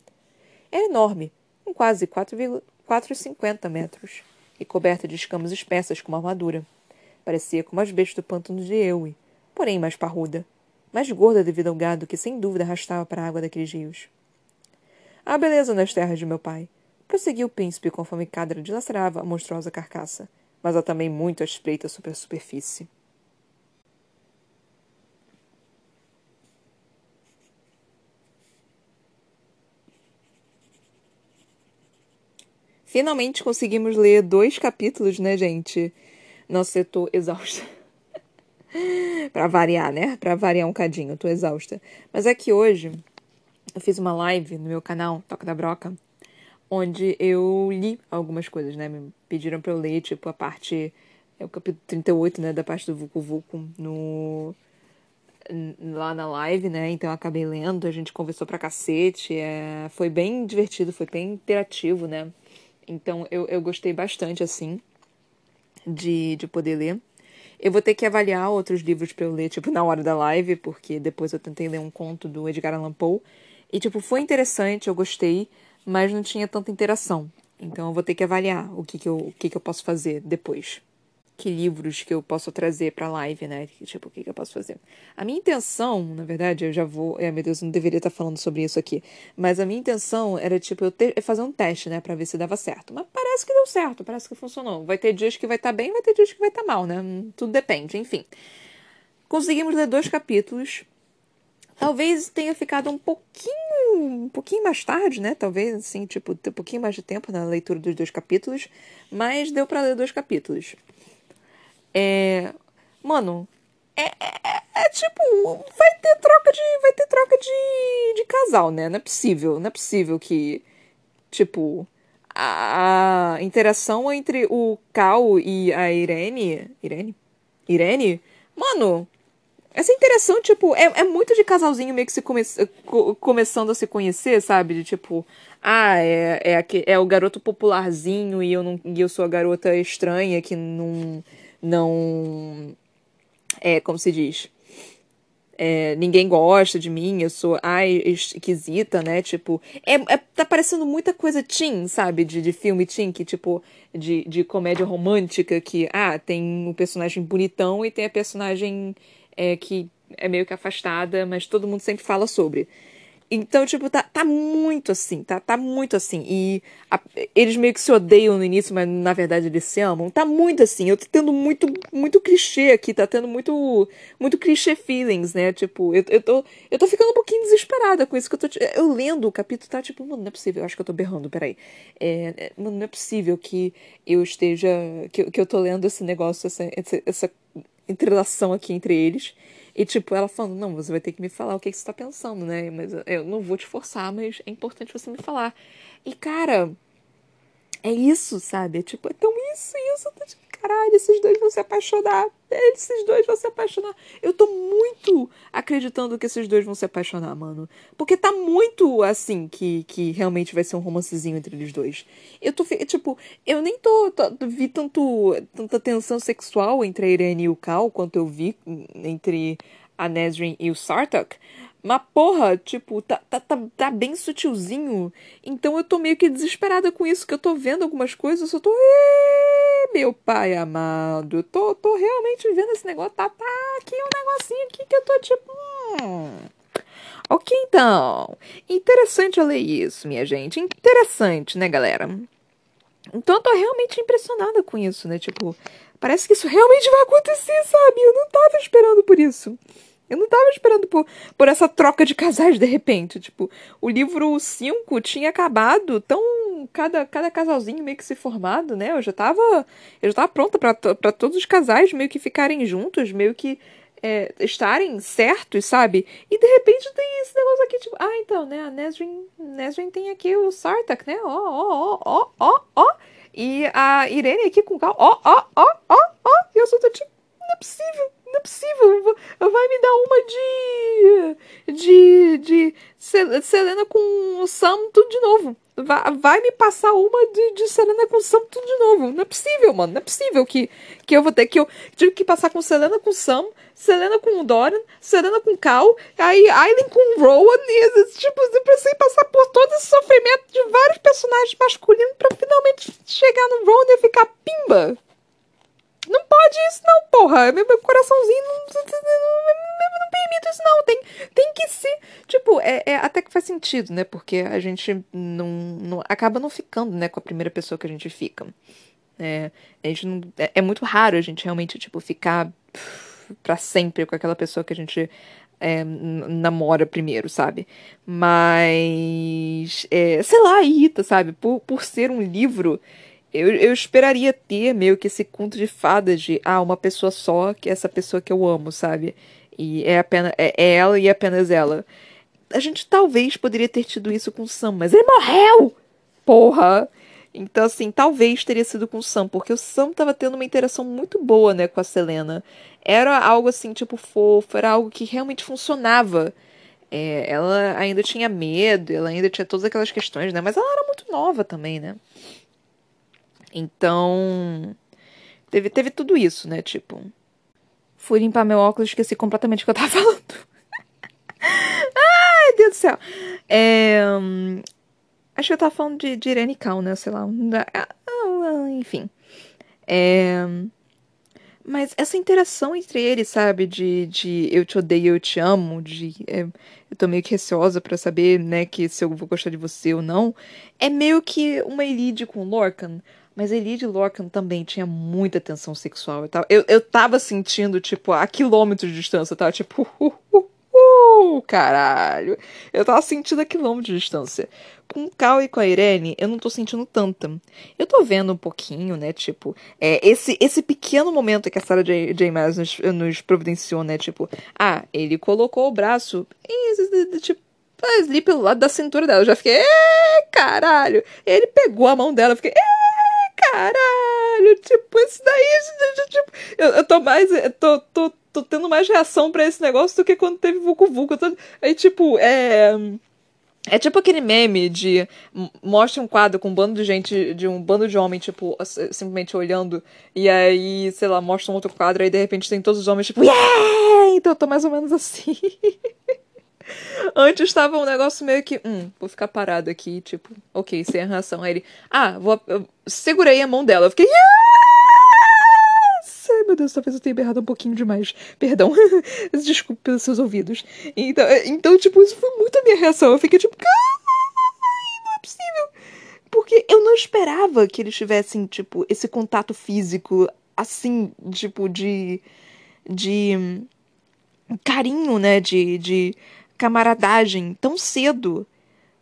Era enorme, com quase 4,50 metros, e coberta de escamas espessas como armadura. Parecia como as bestas do pântano de Ewe, porém mais parruda, mais gorda devido ao gado que sem dúvida arrastava para a água daqueles rios. Há beleza nas terras de meu pai, prosseguiu o príncipe conforme Cadra dilacerava a monstruosa carcaça, mas há também muito à espreita sobre a superfície. Finalmente conseguimos ler dois capítulos, né, gente? Nossa, eu tô exausta. *laughs* pra variar, né? Pra variar um cadinho, eu tô exausta. Mas é que hoje eu fiz uma live no meu canal, Toca da Broca, onde eu li algumas coisas, né? Me pediram pra eu ler, tipo, a parte. É o capítulo 38, né? Da parte do Vucu Vucu no. Lá na live, né? Então eu acabei lendo, a gente conversou pra cacete. É... Foi bem divertido, foi bem interativo, né? Então eu, eu gostei bastante, assim, de, de poder ler. Eu vou ter que avaliar outros livros para eu ler, tipo, *laughs* na hora da live, porque depois eu tentei ler um conto do Edgar Allan Poe. E, tipo, foi interessante, eu gostei, mas não tinha tanta interação. Então eu vou ter que avaliar o que, que, eu, o que, que eu posso fazer depois que livros que eu posso trazer pra live, né? Tipo, o que, que eu posso fazer? A minha intenção, na verdade, eu já vou. É, meu Deus, eu não deveria estar falando sobre isso aqui. Mas a minha intenção era, tipo, eu fazer um teste, né? Pra ver se dava certo. Mas parece que deu certo, parece que funcionou. Vai ter dias que vai estar tá bem, vai ter dias que vai estar tá mal, né? Tudo depende, enfim. Conseguimos ler dois capítulos. Talvez tenha ficado um pouquinho, um pouquinho mais tarde, né? Talvez, assim, tipo, um pouquinho mais de tempo na leitura dos dois capítulos. Mas deu para ler dois capítulos. É. Mano, é, é, é, é, tipo, vai ter troca de. Vai ter troca de, de casal, né? Não é possível. Não é possível que. Tipo. A, a interação entre o Cal e a Irene. Irene? Irene? Mano, essa interação, tipo, é, é muito de casalzinho meio que se come, começando a se conhecer, sabe? De tipo, ah, é, é, é o garoto popularzinho e eu, não, e eu sou a garota estranha que não não. É, como se diz? É, ninguém gosta de mim, eu sou ai, esquisita, né? Tipo, é, é, tá parecendo muita coisa teen, sabe? De, de filme teen, que tipo, de, de comédia romântica, que, ah, tem o personagem bonitão e tem a personagem é, que é meio que afastada, mas todo mundo sempre fala sobre. Então, tipo, tá, tá muito assim, tá, tá muito assim. E a, eles meio que se odeiam no início, mas na verdade eles se amam. Tá muito assim. Eu tô tendo muito, muito clichê aqui, tá tendo muito, muito clichê feelings, né? Tipo, eu, eu, tô, eu tô ficando um pouquinho desesperada com isso que eu tô. Eu lendo o capítulo, tá tipo, mano, não é possível. Eu acho que eu tô berrando, peraí. É, é mano, não é possível que eu esteja. que, que eu tô lendo esse negócio, essa, essa, essa entrelação aqui entre eles. E, tipo, ela falando, não, você vai ter que me falar o que, que você tá pensando, né? Mas eu não vou te forçar, mas é importante você me falar. E, cara, é isso, sabe? É tipo, é tão isso, isso. Tá tipo, caralho, esses dois vão se apaixonar. Esses dois vão se apaixonar. Eu tô muito acreditando que esses dois vão se apaixonar, mano. Porque tá muito assim que, que realmente vai ser um romancezinho entre eles dois. Eu tô, tipo, eu nem tô, tô vi tanto, tanta tensão sexual entre a Irene e o Cal quanto eu vi entre a Nesrin e o Sartak. Mas porra, tipo, tá, tá, tá, tá bem sutilzinho. Então eu tô meio que desesperada com isso, que eu tô vendo algumas coisas, eu tô. Meu pai amado, eu tô, tô realmente vendo esse negócio. Tá, tá aqui um negocinho aqui que eu tô tipo. Hum. Ok, então. Interessante eu ler isso, minha gente. Interessante, né, galera? Então eu tô realmente impressionada com isso, né? Tipo, parece que isso realmente vai acontecer, sabe? Eu não tava esperando por isso. Eu não tava esperando por, por essa troca de casais de repente. Tipo, o livro 5 tinha acabado tão. Cada, cada casalzinho meio que se formado, né? Eu já tava. Eu já tava pronta para todos os casais meio que ficarem juntos, meio que é, estarem certos, sabe? E de repente tem esse negócio aqui, tipo, ah, então, né? A Nesrin, Nesrin tem aqui o Sartak, né? Ó, ó, ó, ó, ó. E a Irene aqui com o Cal, ó, ó, ó, ó, ó. E eu tô tipo, não é possível não é possível. Vai me dar uma de. de. de. Selena com o Sam tudo de novo. Vai, vai me passar uma de, de Selena com Sam tudo de novo. Não é possível, mano. Não é possível que, que eu vou ter que. Eu tive que passar com Selena com Sam, Selena com Dorian, Selena com Cal, aí Aileen com Rowan. E, tipo, eu precisei passar por todo esse sofrimento de vários personagens masculinos para finalmente chegar no Rowan e ficar pimba. Não pode isso, não, porra. Meu, meu coraçãozinho não, não, não, não permite isso, não. Tem, tem que ser. Tipo, é, é, até que faz sentido, né? Porque a gente não, não acaba não ficando, né, com a primeira pessoa que a gente fica. É, a gente não, é, é muito raro a gente realmente, tipo, ficar para sempre com aquela pessoa que a gente é, namora primeiro, sabe? Mas, é, sei lá, irrita, sabe? Por, por ser um livro eu, eu esperaria ter meio que esse conto de fadas de, ah, uma pessoa só, que é essa pessoa que eu amo, sabe? E é, apenas, é, é ela e apenas ela. A gente talvez poderia ter tido isso com Sam, mas ele morreu! Porra! Então, assim, talvez teria sido com o Sam, porque o Sam tava tendo uma interação muito boa, né, com a Selena. Era algo, assim, tipo, fofo, era algo que realmente funcionava. É, ela ainda tinha medo, ela ainda tinha todas aquelas questões, né, mas ela era muito nova também, né. Então, teve, teve tudo isso, né? Tipo. Fui limpar meu óculos e esqueci completamente o que eu tava *laughs* falando. Ai, Deus do céu. É, acho que eu tava falando de, de Irene Cal, né? Sei lá. Ah, ah, enfim. É, mas essa interação entre eles, sabe? De, de eu te odeio, eu te amo, de é, eu tô meio que receosa para saber, né, que se eu vou gostar de você ou não, é meio que uma Elide com Lorcan. Mas Elide Lorcan também tinha muita tensão sexual e tal. Eu, eu tava sentindo, tipo, a quilômetros de distância, tava tipo, uh, uh, uh, caralho. Eu tava sentindo a quilômetros de distância. Com o Cal e com a Irene, eu não tô sentindo tanta. Eu tô vendo um pouquinho, né? Tipo, é, esse, esse pequeno momento que a Sarah J. J. Maas nos, nos providenciou, né? Tipo, ah, ele colocou o braço e, tipo, ali pelo lado da cintura dela. Eu já fiquei, caralho. Ele pegou a mão dela, eu fiquei, caralho. Tipo, isso daí, tipo, eu, eu tô mais, eu tô, tô, tô tendo mais reação para esse negócio do que quando teve Vucu Vucu. Tô... Aí, tipo, é. É tipo aquele meme de mostra um quadro com um bando de gente, de um bando de homens, tipo, simplesmente olhando, e aí, sei lá, mostra um outro quadro, aí de repente tem todos os homens, tipo, yeah! Então eu tô mais ou menos assim. *laughs* Antes estava um negócio meio que, hum, vou ficar parado aqui, tipo, ok, sem a reação. Aí ele, ah, vou, segurei a mão dela, eu fiquei, yes! Ai, meu Deus, talvez eu tenha errado um pouquinho demais. Perdão. *laughs* Desculpe pelos seus ouvidos. Então, é, então, tipo, isso foi muito a minha reação. Eu fiquei tipo, não é possível. Porque eu não esperava que eles tivessem, tipo, esse contato físico assim, tipo, de. de. carinho, né? De. de camaradagem tão cedo.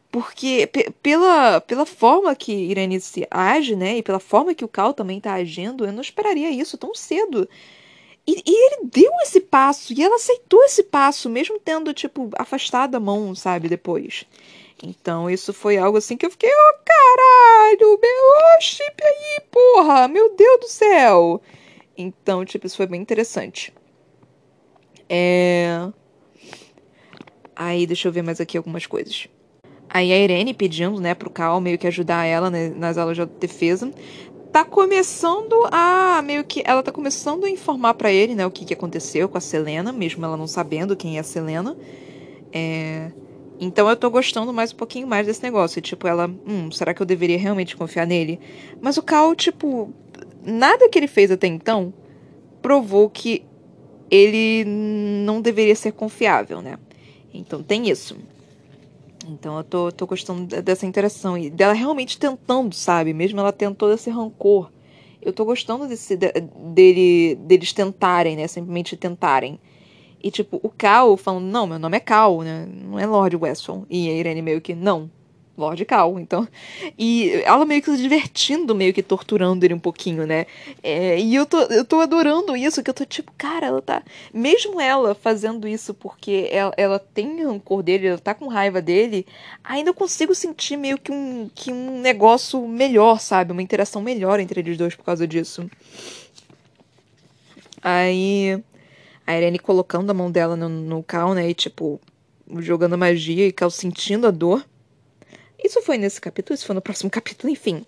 Porque pela, pela forma que Irene se age, né? E pela forma que o Cal também tá agindo, eu não esperaria isso tão cedo. E, e, ele deu esse passo, e ela aceitou esse passo, mesmo tendo, tipo, afastado a mão, sabe, depois. Então, isso foi algo assim que eu fiquei, oh, caralho, meu, chip aí, porra, meu Deus do céu. Então, tipo, isso foi bem interessante. É. Aí, deixa eu ver mais aqui algumas coisas. Aí a Irene pedindo, né, pro Cal meio que ajudar ela né, nas aulas de defesa. Tá começando a meio que ela tá começando a informar para ele, né, o que que aconteceu com a Selena, mesmo ela não sabendo quem é a Selena. É... Então eu tô gostando mais um pouquinho mais desse negócio. Tipo, ela, hum, será que eu deveria realmente confiar nele? Mas o Cal, tipo, nada que ele fez até então provou que ele não deveria ser confiável, né? Então tem isso. Então eu tô, tô gostando dessa interação e dela realmente tentando, sabe? Mesmo ela tendo todo esse rancor. Eu tô gostando desse, dele, deles tentarem, né? Simplesmente tentarem. E tipo, o Cal falando, não, meu nome é Cal, né? Não é Lord Weston. E a Irene meio que, não, Lord Cal, então. E ela meio que se divertindo, meio que torturando ele um pouquinho, né? É, e eu tô, eu tô adorando isso, que eu tô tipo, cara, ela tá. Mesmo ela fazendo isso porque ela, ela tem rancor dele, ela tá com raiva dele, ainda eu consigo sentir meio que um, que um negócio melhor, sabe? Uma interação melhor entre eles dois por causa disso. Aí. A Irene colocando a mão dela no, no Cal, né? E tipo, jogando magia e Cal sentindo a dor. Isso foi nesse capítulo, isso foi no próximo capítulo, enfim.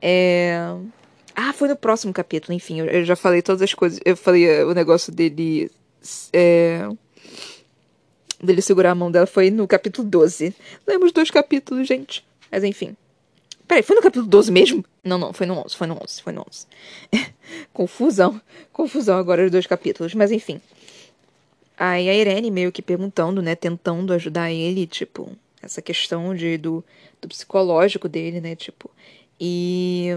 É... Ah, foi no próximo capítulo, enfim. Eu, já falei todas as coisas. Eu falei uh, o negócio dele. É... Dele segurar a mão dela foi no capítulo 12. Lembro os dois capítulos, gente. Mas enfim. Peraí, foi no capítulo 12 mesmo? Não, não, foi no 11, foi no 11, foi no 11. *laughs* Confusão. Confusão agora os dois capítulos, mas enfim. Aí a Irene meio que perguntando, né, tentando ajudar ele, tipo, essa questão de, do, do psicológico dele, né? Tipo, e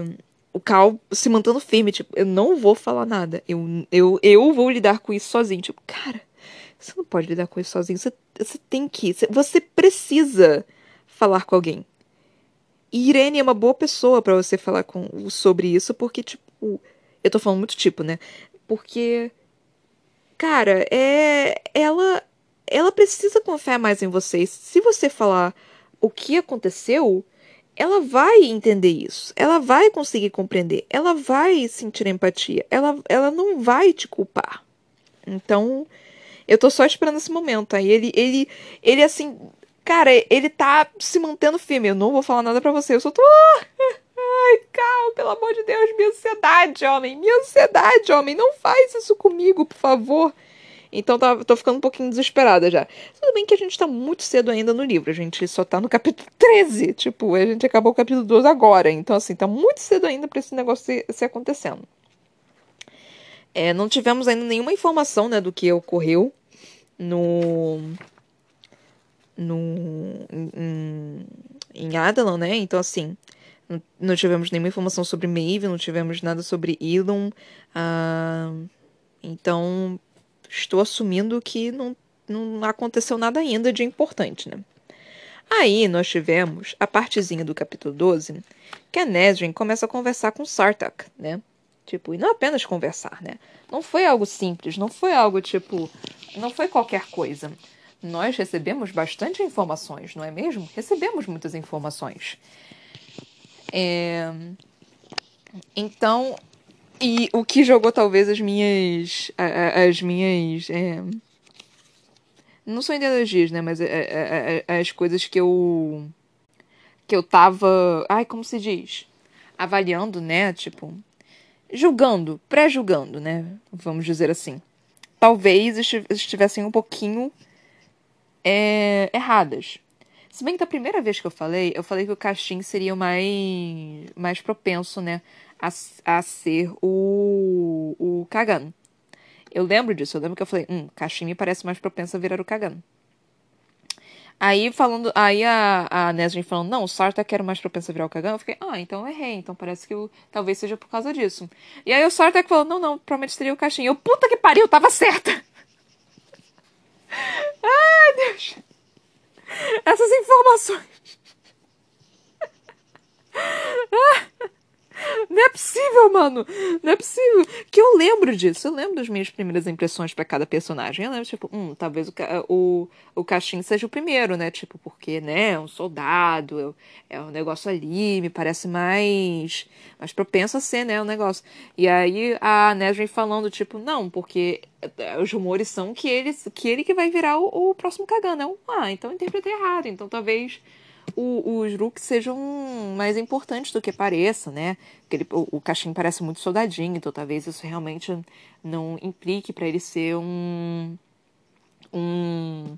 o Cal se mantendo firme, tipo, eu não vou falar nada. Eu, eu, eu vou lidar com isso sozinho. Tipo, cara, você não pode lidar com isso sozinho. Você, você tem que. Você precisa falar com alguém. E Irene é uma boa pessoa para você falar com, sobre isso, porque, tipo. Eu tô falando muito tipo, né? Porque. Cara, é. Ela ela precisa confiar mais em vocês. Se você falar o que aconteceu, ela vai entender isso. Ela vai conseguir compreender. Ela vai sentir empatia. Ela, ela não vai te culpar. Então, eu tô só esperando esse momento. Aí ele, ele, ele assim, cara, ele tá se mantendo firme. Eu não vou falar nada para você. Eu só tô. *laughs* Ai, Cal, pelo amor de Deus, minha ansiedade, homem. Minha ansiedade, homem. Não faz isso comigo, por favor. Então tá, tô ficando um pouquinho desesperada já. Tudo bem que a gente tá muito cedo ainda no livro. A gente só tá no capítulo *laughs* 13. Tipo, a gente acabou o capítulo 12 agora. Então, assim, tá muito cedo ainda pra esse negócio se, se acontecendo. É, não tivemos ainda nenhuma informação né, do que ocorreu no. no em, em né? Então, assim, não, tivemos nenhuma informação sobre Maeve, não tivemos nada sobre Elon. Uh, então, estou assumindo que não, não aconteceu nada ainda de importante, né? Aí nós tivemos a partezinha do capítulo 12, que a Nesrin começa a conversar com Sartak, né? Tipo, e não apenas conversar, né? Não foi algo simples, não foi algo tipo. Não foi qualquer coisa. Nós recebemos bastante informações, não é mesmo? Recebemos muitas informações. É... Então, e o que jogou talvez as minhas. as minhas. É... Não são ideologias, né? Mas é, é, é, as coisas que eu. que eu tava. Ai, como se diz? Avaliando, né? Tipo julgando, pré-julgando, né? Vamos dizer assim. Talvez estivessem um pouquinho é, erradas. Se bem que da primeira vez que eu falei, eu falei que o Caixin seria mais, mais propenso, né? A, a ser o, o Kagan. Eu lembro disso, eu lembro que eu falei, hum, me parece mais propenso a virar o Kagan. Aí falando, aí a, a Nesrin falando, não, o Sartak era mais propenso a virar o Kagan, eu fiquei, ah, então eu errei, então parece que eu, talvez seja por causa disso. E aí o Sartak falou, não, não, provavelmente seria o Caixinha. Eu, puta que pariu, tava certa! *laughs* Ai, Deus! Essas informações. *laughs* Ah. *laughs* Não é possível, mano. Não é possível. Que eu lembro disso. Eu lembro das minhas primeiras impressões para cada personagem. Eu lembro, tipo, hum, talvez o, o, o Caixin seja o primeiro, né? Tipo, porque, né? Um soldado, é um negócio ali, me parece mais, mais propenso a ser, né? O um negócio. E aí a Nesrin falando, tipo, não, porque eh, os rumores são que ele que, ele que vai virar o, o próximo Kagan. Eu, ah, então eu interpretei errado. Então talvez o, os Rooks sejam mais importantes do que pareça, né? Porque ele, o, o parece muito soldadinho, então talvez isso realmente não implique para ele ser um. um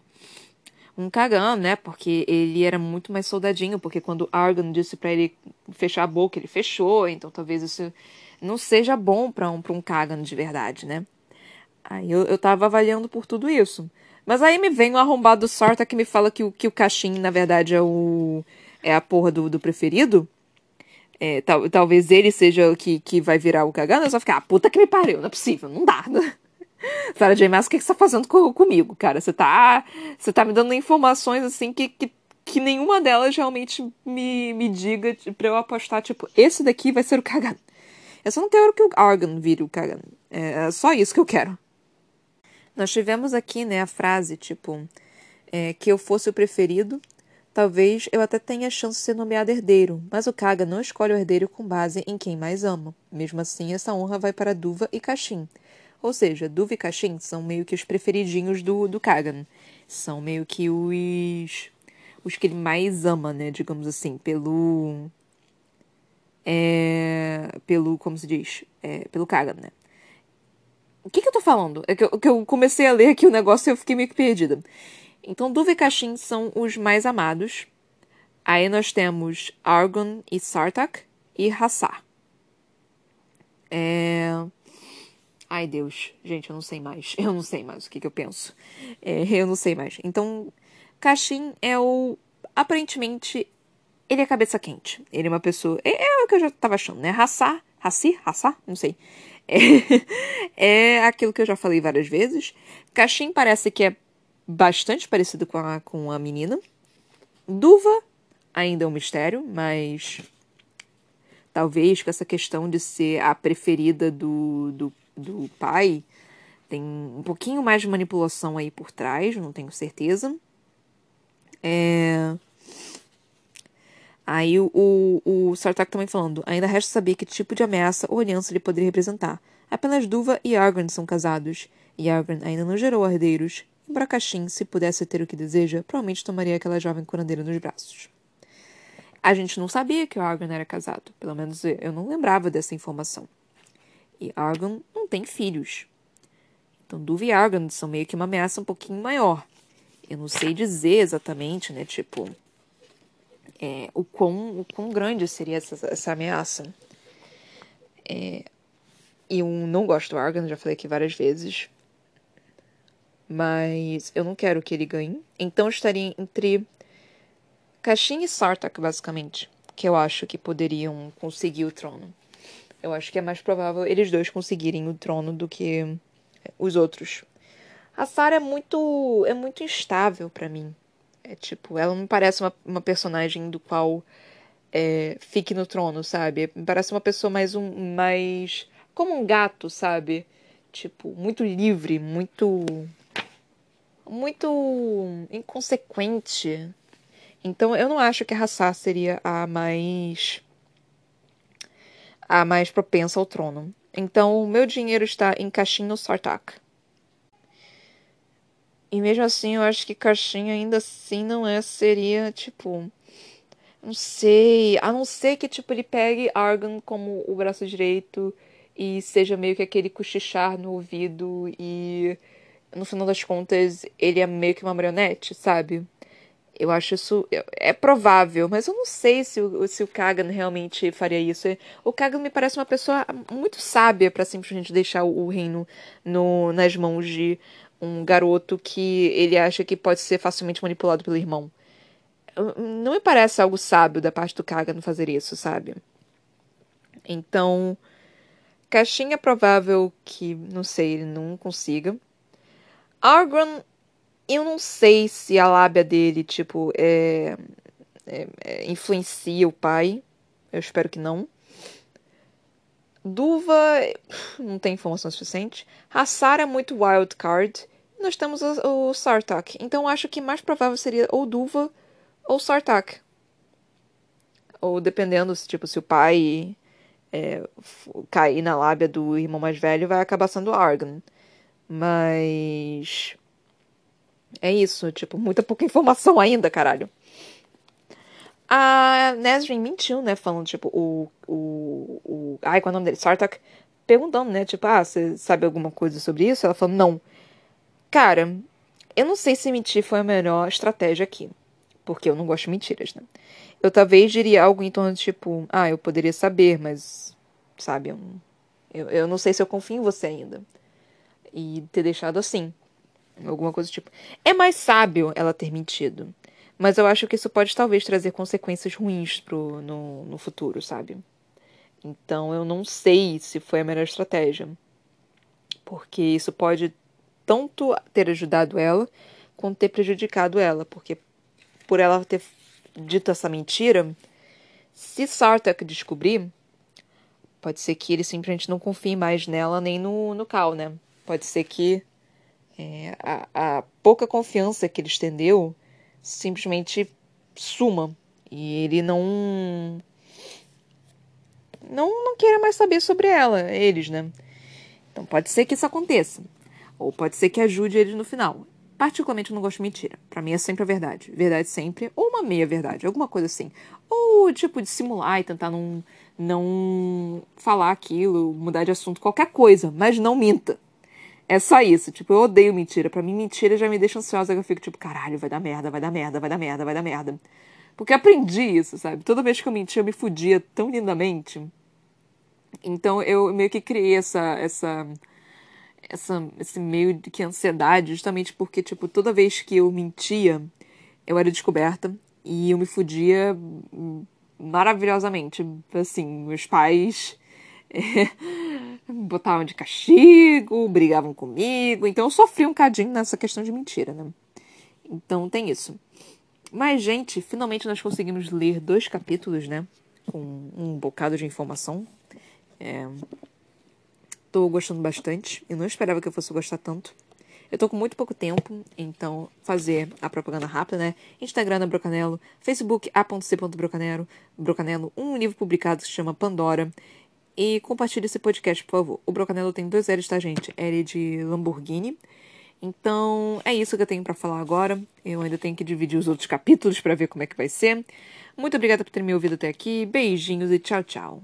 um cagão, né? Porque ele era muito mais soldadinho, porque quando Argon disse para ele fechar a boca, ele fechou, então talvez isso não seja bom para um, pra um Kagan de verdade, né? Aí eu, eu tava avaliando por tudo isso. Mas aí me vem o arrombado Sorta que me fala que o, que o Caixin, na verdade, é o. é a porra do, do preferido. É, tal, talvez ele seja o que, que vai virar o cagando. Eu só ficar, ah, puta que me pariu, não é possível, não dá. *laughs* Sarah J. Maas, o que, que você tá fazendo com, comigo, cara? Você tá. Você tá me dando informações assim que, que, que nenhuma delas realmente me, me diga pra eu apostar, tipo, esse daqui vai ser o cagando. Eu só não quero que o Argon vire o cagando. É, é só isso que eu quero. Nós tivemos aqui né, a frase tipo é, que eu fosse o preferido. Talvez eu até tenha chance de ser nomeado herdeiro, mas o Kaga não escolhe o herdeiro com base em quem mais ama. Mesmo assim, essa honra vai para Duva e Kashin. Ou seja, Duva e Kashin são meio que os preferidinhos do, do Kagan. São meio que os. os que ele mais ama, né? Digamos assim, pelo. É, pelo. como se diz? É, pelo Kagan, né? O que, que eu tô falando? É que eu, que eu comecei a ler aqui o negócio e eu fiquei meio que perdida. Então, Duva e Kashin são os mais amados. Aí nós temos Argon e Sartak e Hassar. É... Ai, Deus. Gente, eu não sei mais. *laughs* Eu não sei mais o que, que eu penso. É, eu não sei mais. Então, Kashin é o... Aparentemente, ele é cabeça quente. Ele é uma pessoa... É, é o que eu já tava achando, né? Hassar... Hassir? Hassar? Não sei. É, *laughs* é aquilo que eu já falei várias vezes. Caixin parece que é bastante parecido com a, com a menina. Duva ainda é um mistério, mas talvez com essa questão de ser a preferida do, do, do pai, tem um pouquinho mais de manipulação aí por trás, não tenho certeza. É... Aí o, o, o Sartak também falando, ainda resta saber que tipo de ameaça ou aliança ele poderia representar. Apenas Duva e Argren são casados, e Argren ainda não gerou herdeiros. Embora Kashin, se pudesse ter o que deseja, provavelmente tomaria aquela jovem curandeira nos braços. A gente não sabia que o Argon era casado. Pelo menos eu não lembrava dessa informação. E Argon não tem filhos. Então, Duve e Argon são meio que uma ameaça um pouquinho maior. Eu não sei dizer exatamente, né? Tipo, é, o, quão, o quão grande seria essa, essa ameaça. É, eu não gosto do Argon, já falei aqui várias vezes. Mas eu não quero que ele ganhe. Então eu estaria entre Kashin e Sartak, basicamente. Que eu acho que poderiam conseguir o trono. Eu acho que é mais provável eles dois conseguirem o trono do que os outros. A Sarah é muito é muito instável para mim. Tipo, ela não parece uma, uma personagem do qual é, fique no trono, sabe? Parece uma pessoa mais um mais como um gato, sabe? Tipo, muito livre, muito muito inconsequente. Então eu não acho que a Hassar seria a mais a mais propensa ao trono. Então, o meu dinheiro está em caixinha Sartak. E mesmo assim, eu acho que caixinha ainda assim não é, seria, tipo... Não sei, a não ser que, tipo, ele pegue Argon como o braço direito e seja meio que aquele cochichar no ouvido e, no final das contas, ele é meio que uma marionete, sabe? Eu acho isso. É provável, mas eu não sei se o, se o Kagan realmente faria isso. O Kagan me parece uma pessoa muito sábia para simplesmente deixar o, reino no, nas mãos de um garoto que ele acha que pode ser facilmente manipulado pelo irmão. Não me parece algo sábio da parte do Kagan fazer isso, sabe? Então. Caixinha é provável que, não sei, ele não consiga. Argon eu não sei se a lábia dele, tipo, é, é, é, influencia o pai. Eu espero que não. Duva, não tem informação suficiente. Hassar é muito wild card. Nós temos o, Sartak. Então acho que mais provável seria ou Duva ou Sartak. Ou dependendo, tipo, se o pai é, cair na lábia do irmão mais velho, vai acabar sendo Argon. Mas. É isso, tipo, muita pouca informação ainda, caralho. A Nesrin mentiu, né? Falando, tipo, o. o, o ai, qual é o nome dele? Sartak perguntando, né? Tipo, ah, você sabe alguma coisa sobre isso? Ela falou, não. Cara, eu não sei se mentir foi a melhor estratégia aqui. Porque eu não gosto de mentiras, né? Eu talvez diria algo em torno de tipo, ah, eu poderia saber, mas. Sabe, eu, eu, eu não sei se eu confio em você ainda. E ter deixado assim. Alguma coisa do tipo. É mais sábio ela ter mentido. Mas eu acho que isso pode talvez trazer consequências ruins pro, no, no futuro, sabe? Então eu não sei se foi a melhor estratégia. Porque isso pode tanto ter ajudado ela quanto ter prejudicado ela. Porque por ela ter dito essa mentira, se Sartak descobrir, pode ser que ele simplesmente não confie mais nela nem no, no Cal, né? Pode ser que é, a, a pouca confiança que ele estendeu simplesmente suma e ele não não não queira mais saber sobre ela, eles, né? Então pode ser que isso aconteça. Ou pode ser que ajude eles no final. Particularmente eu não gosto de mentira. Para mim é sempre a verdade. Verdade sempre. Ou uma meia verdade, alguma coisa assim. Ou tipo de simular e tentar não, não falar aquilo, mudar de assunto, qualquer coisa, mas não minta. É só isso. Tipo, eu odeio mentira. Para mim, mentira já me deixa ansiosa. Eu fico tipo, caralho, vai dar merda, vai dar merda, vai dar merda, vai dar merda. Porque aprendi isso, sabe? Toda vez que eu mentia, eu me fudia tão lindamente. Então eu meio que criei essa, essa, essa, esse meio de que ansiedade, justamente porque, tipo, toda vez que eu mentia, eu era descoberta e eu me fudia maravilhosamente. Assim, meus pais. *laughs* botavam de castigo, brigavam comigo. Então eu sofri um cadinho nessa questão de mentira, né? Então tem isso. Mas, gente, finalmente nós conseguimos ler dois capítulos, né? Com um bocado de informação. É... Tô gostando bastante. Eu não esperava que eu fosse gostar tanto. Eu tô com muito pouco tempo, então fazer a propaganda rápida, né? Instagram da Brocanelo, Facebook a.c.brocanelo, Brocanelo, um livro publicado que se chama Pandora. E compartilhe esse podcast, por favor. O Brocanelo tem dois L's, tá, gente? L de Lamborghini Então, é isso que eu tenho para falar agora. Eu ainda tenho que dividir os outros capítulos para ver como é que vai ser. Muito obrigada por ter me ouvido até aqui. Beijinhos e tchau, tchau.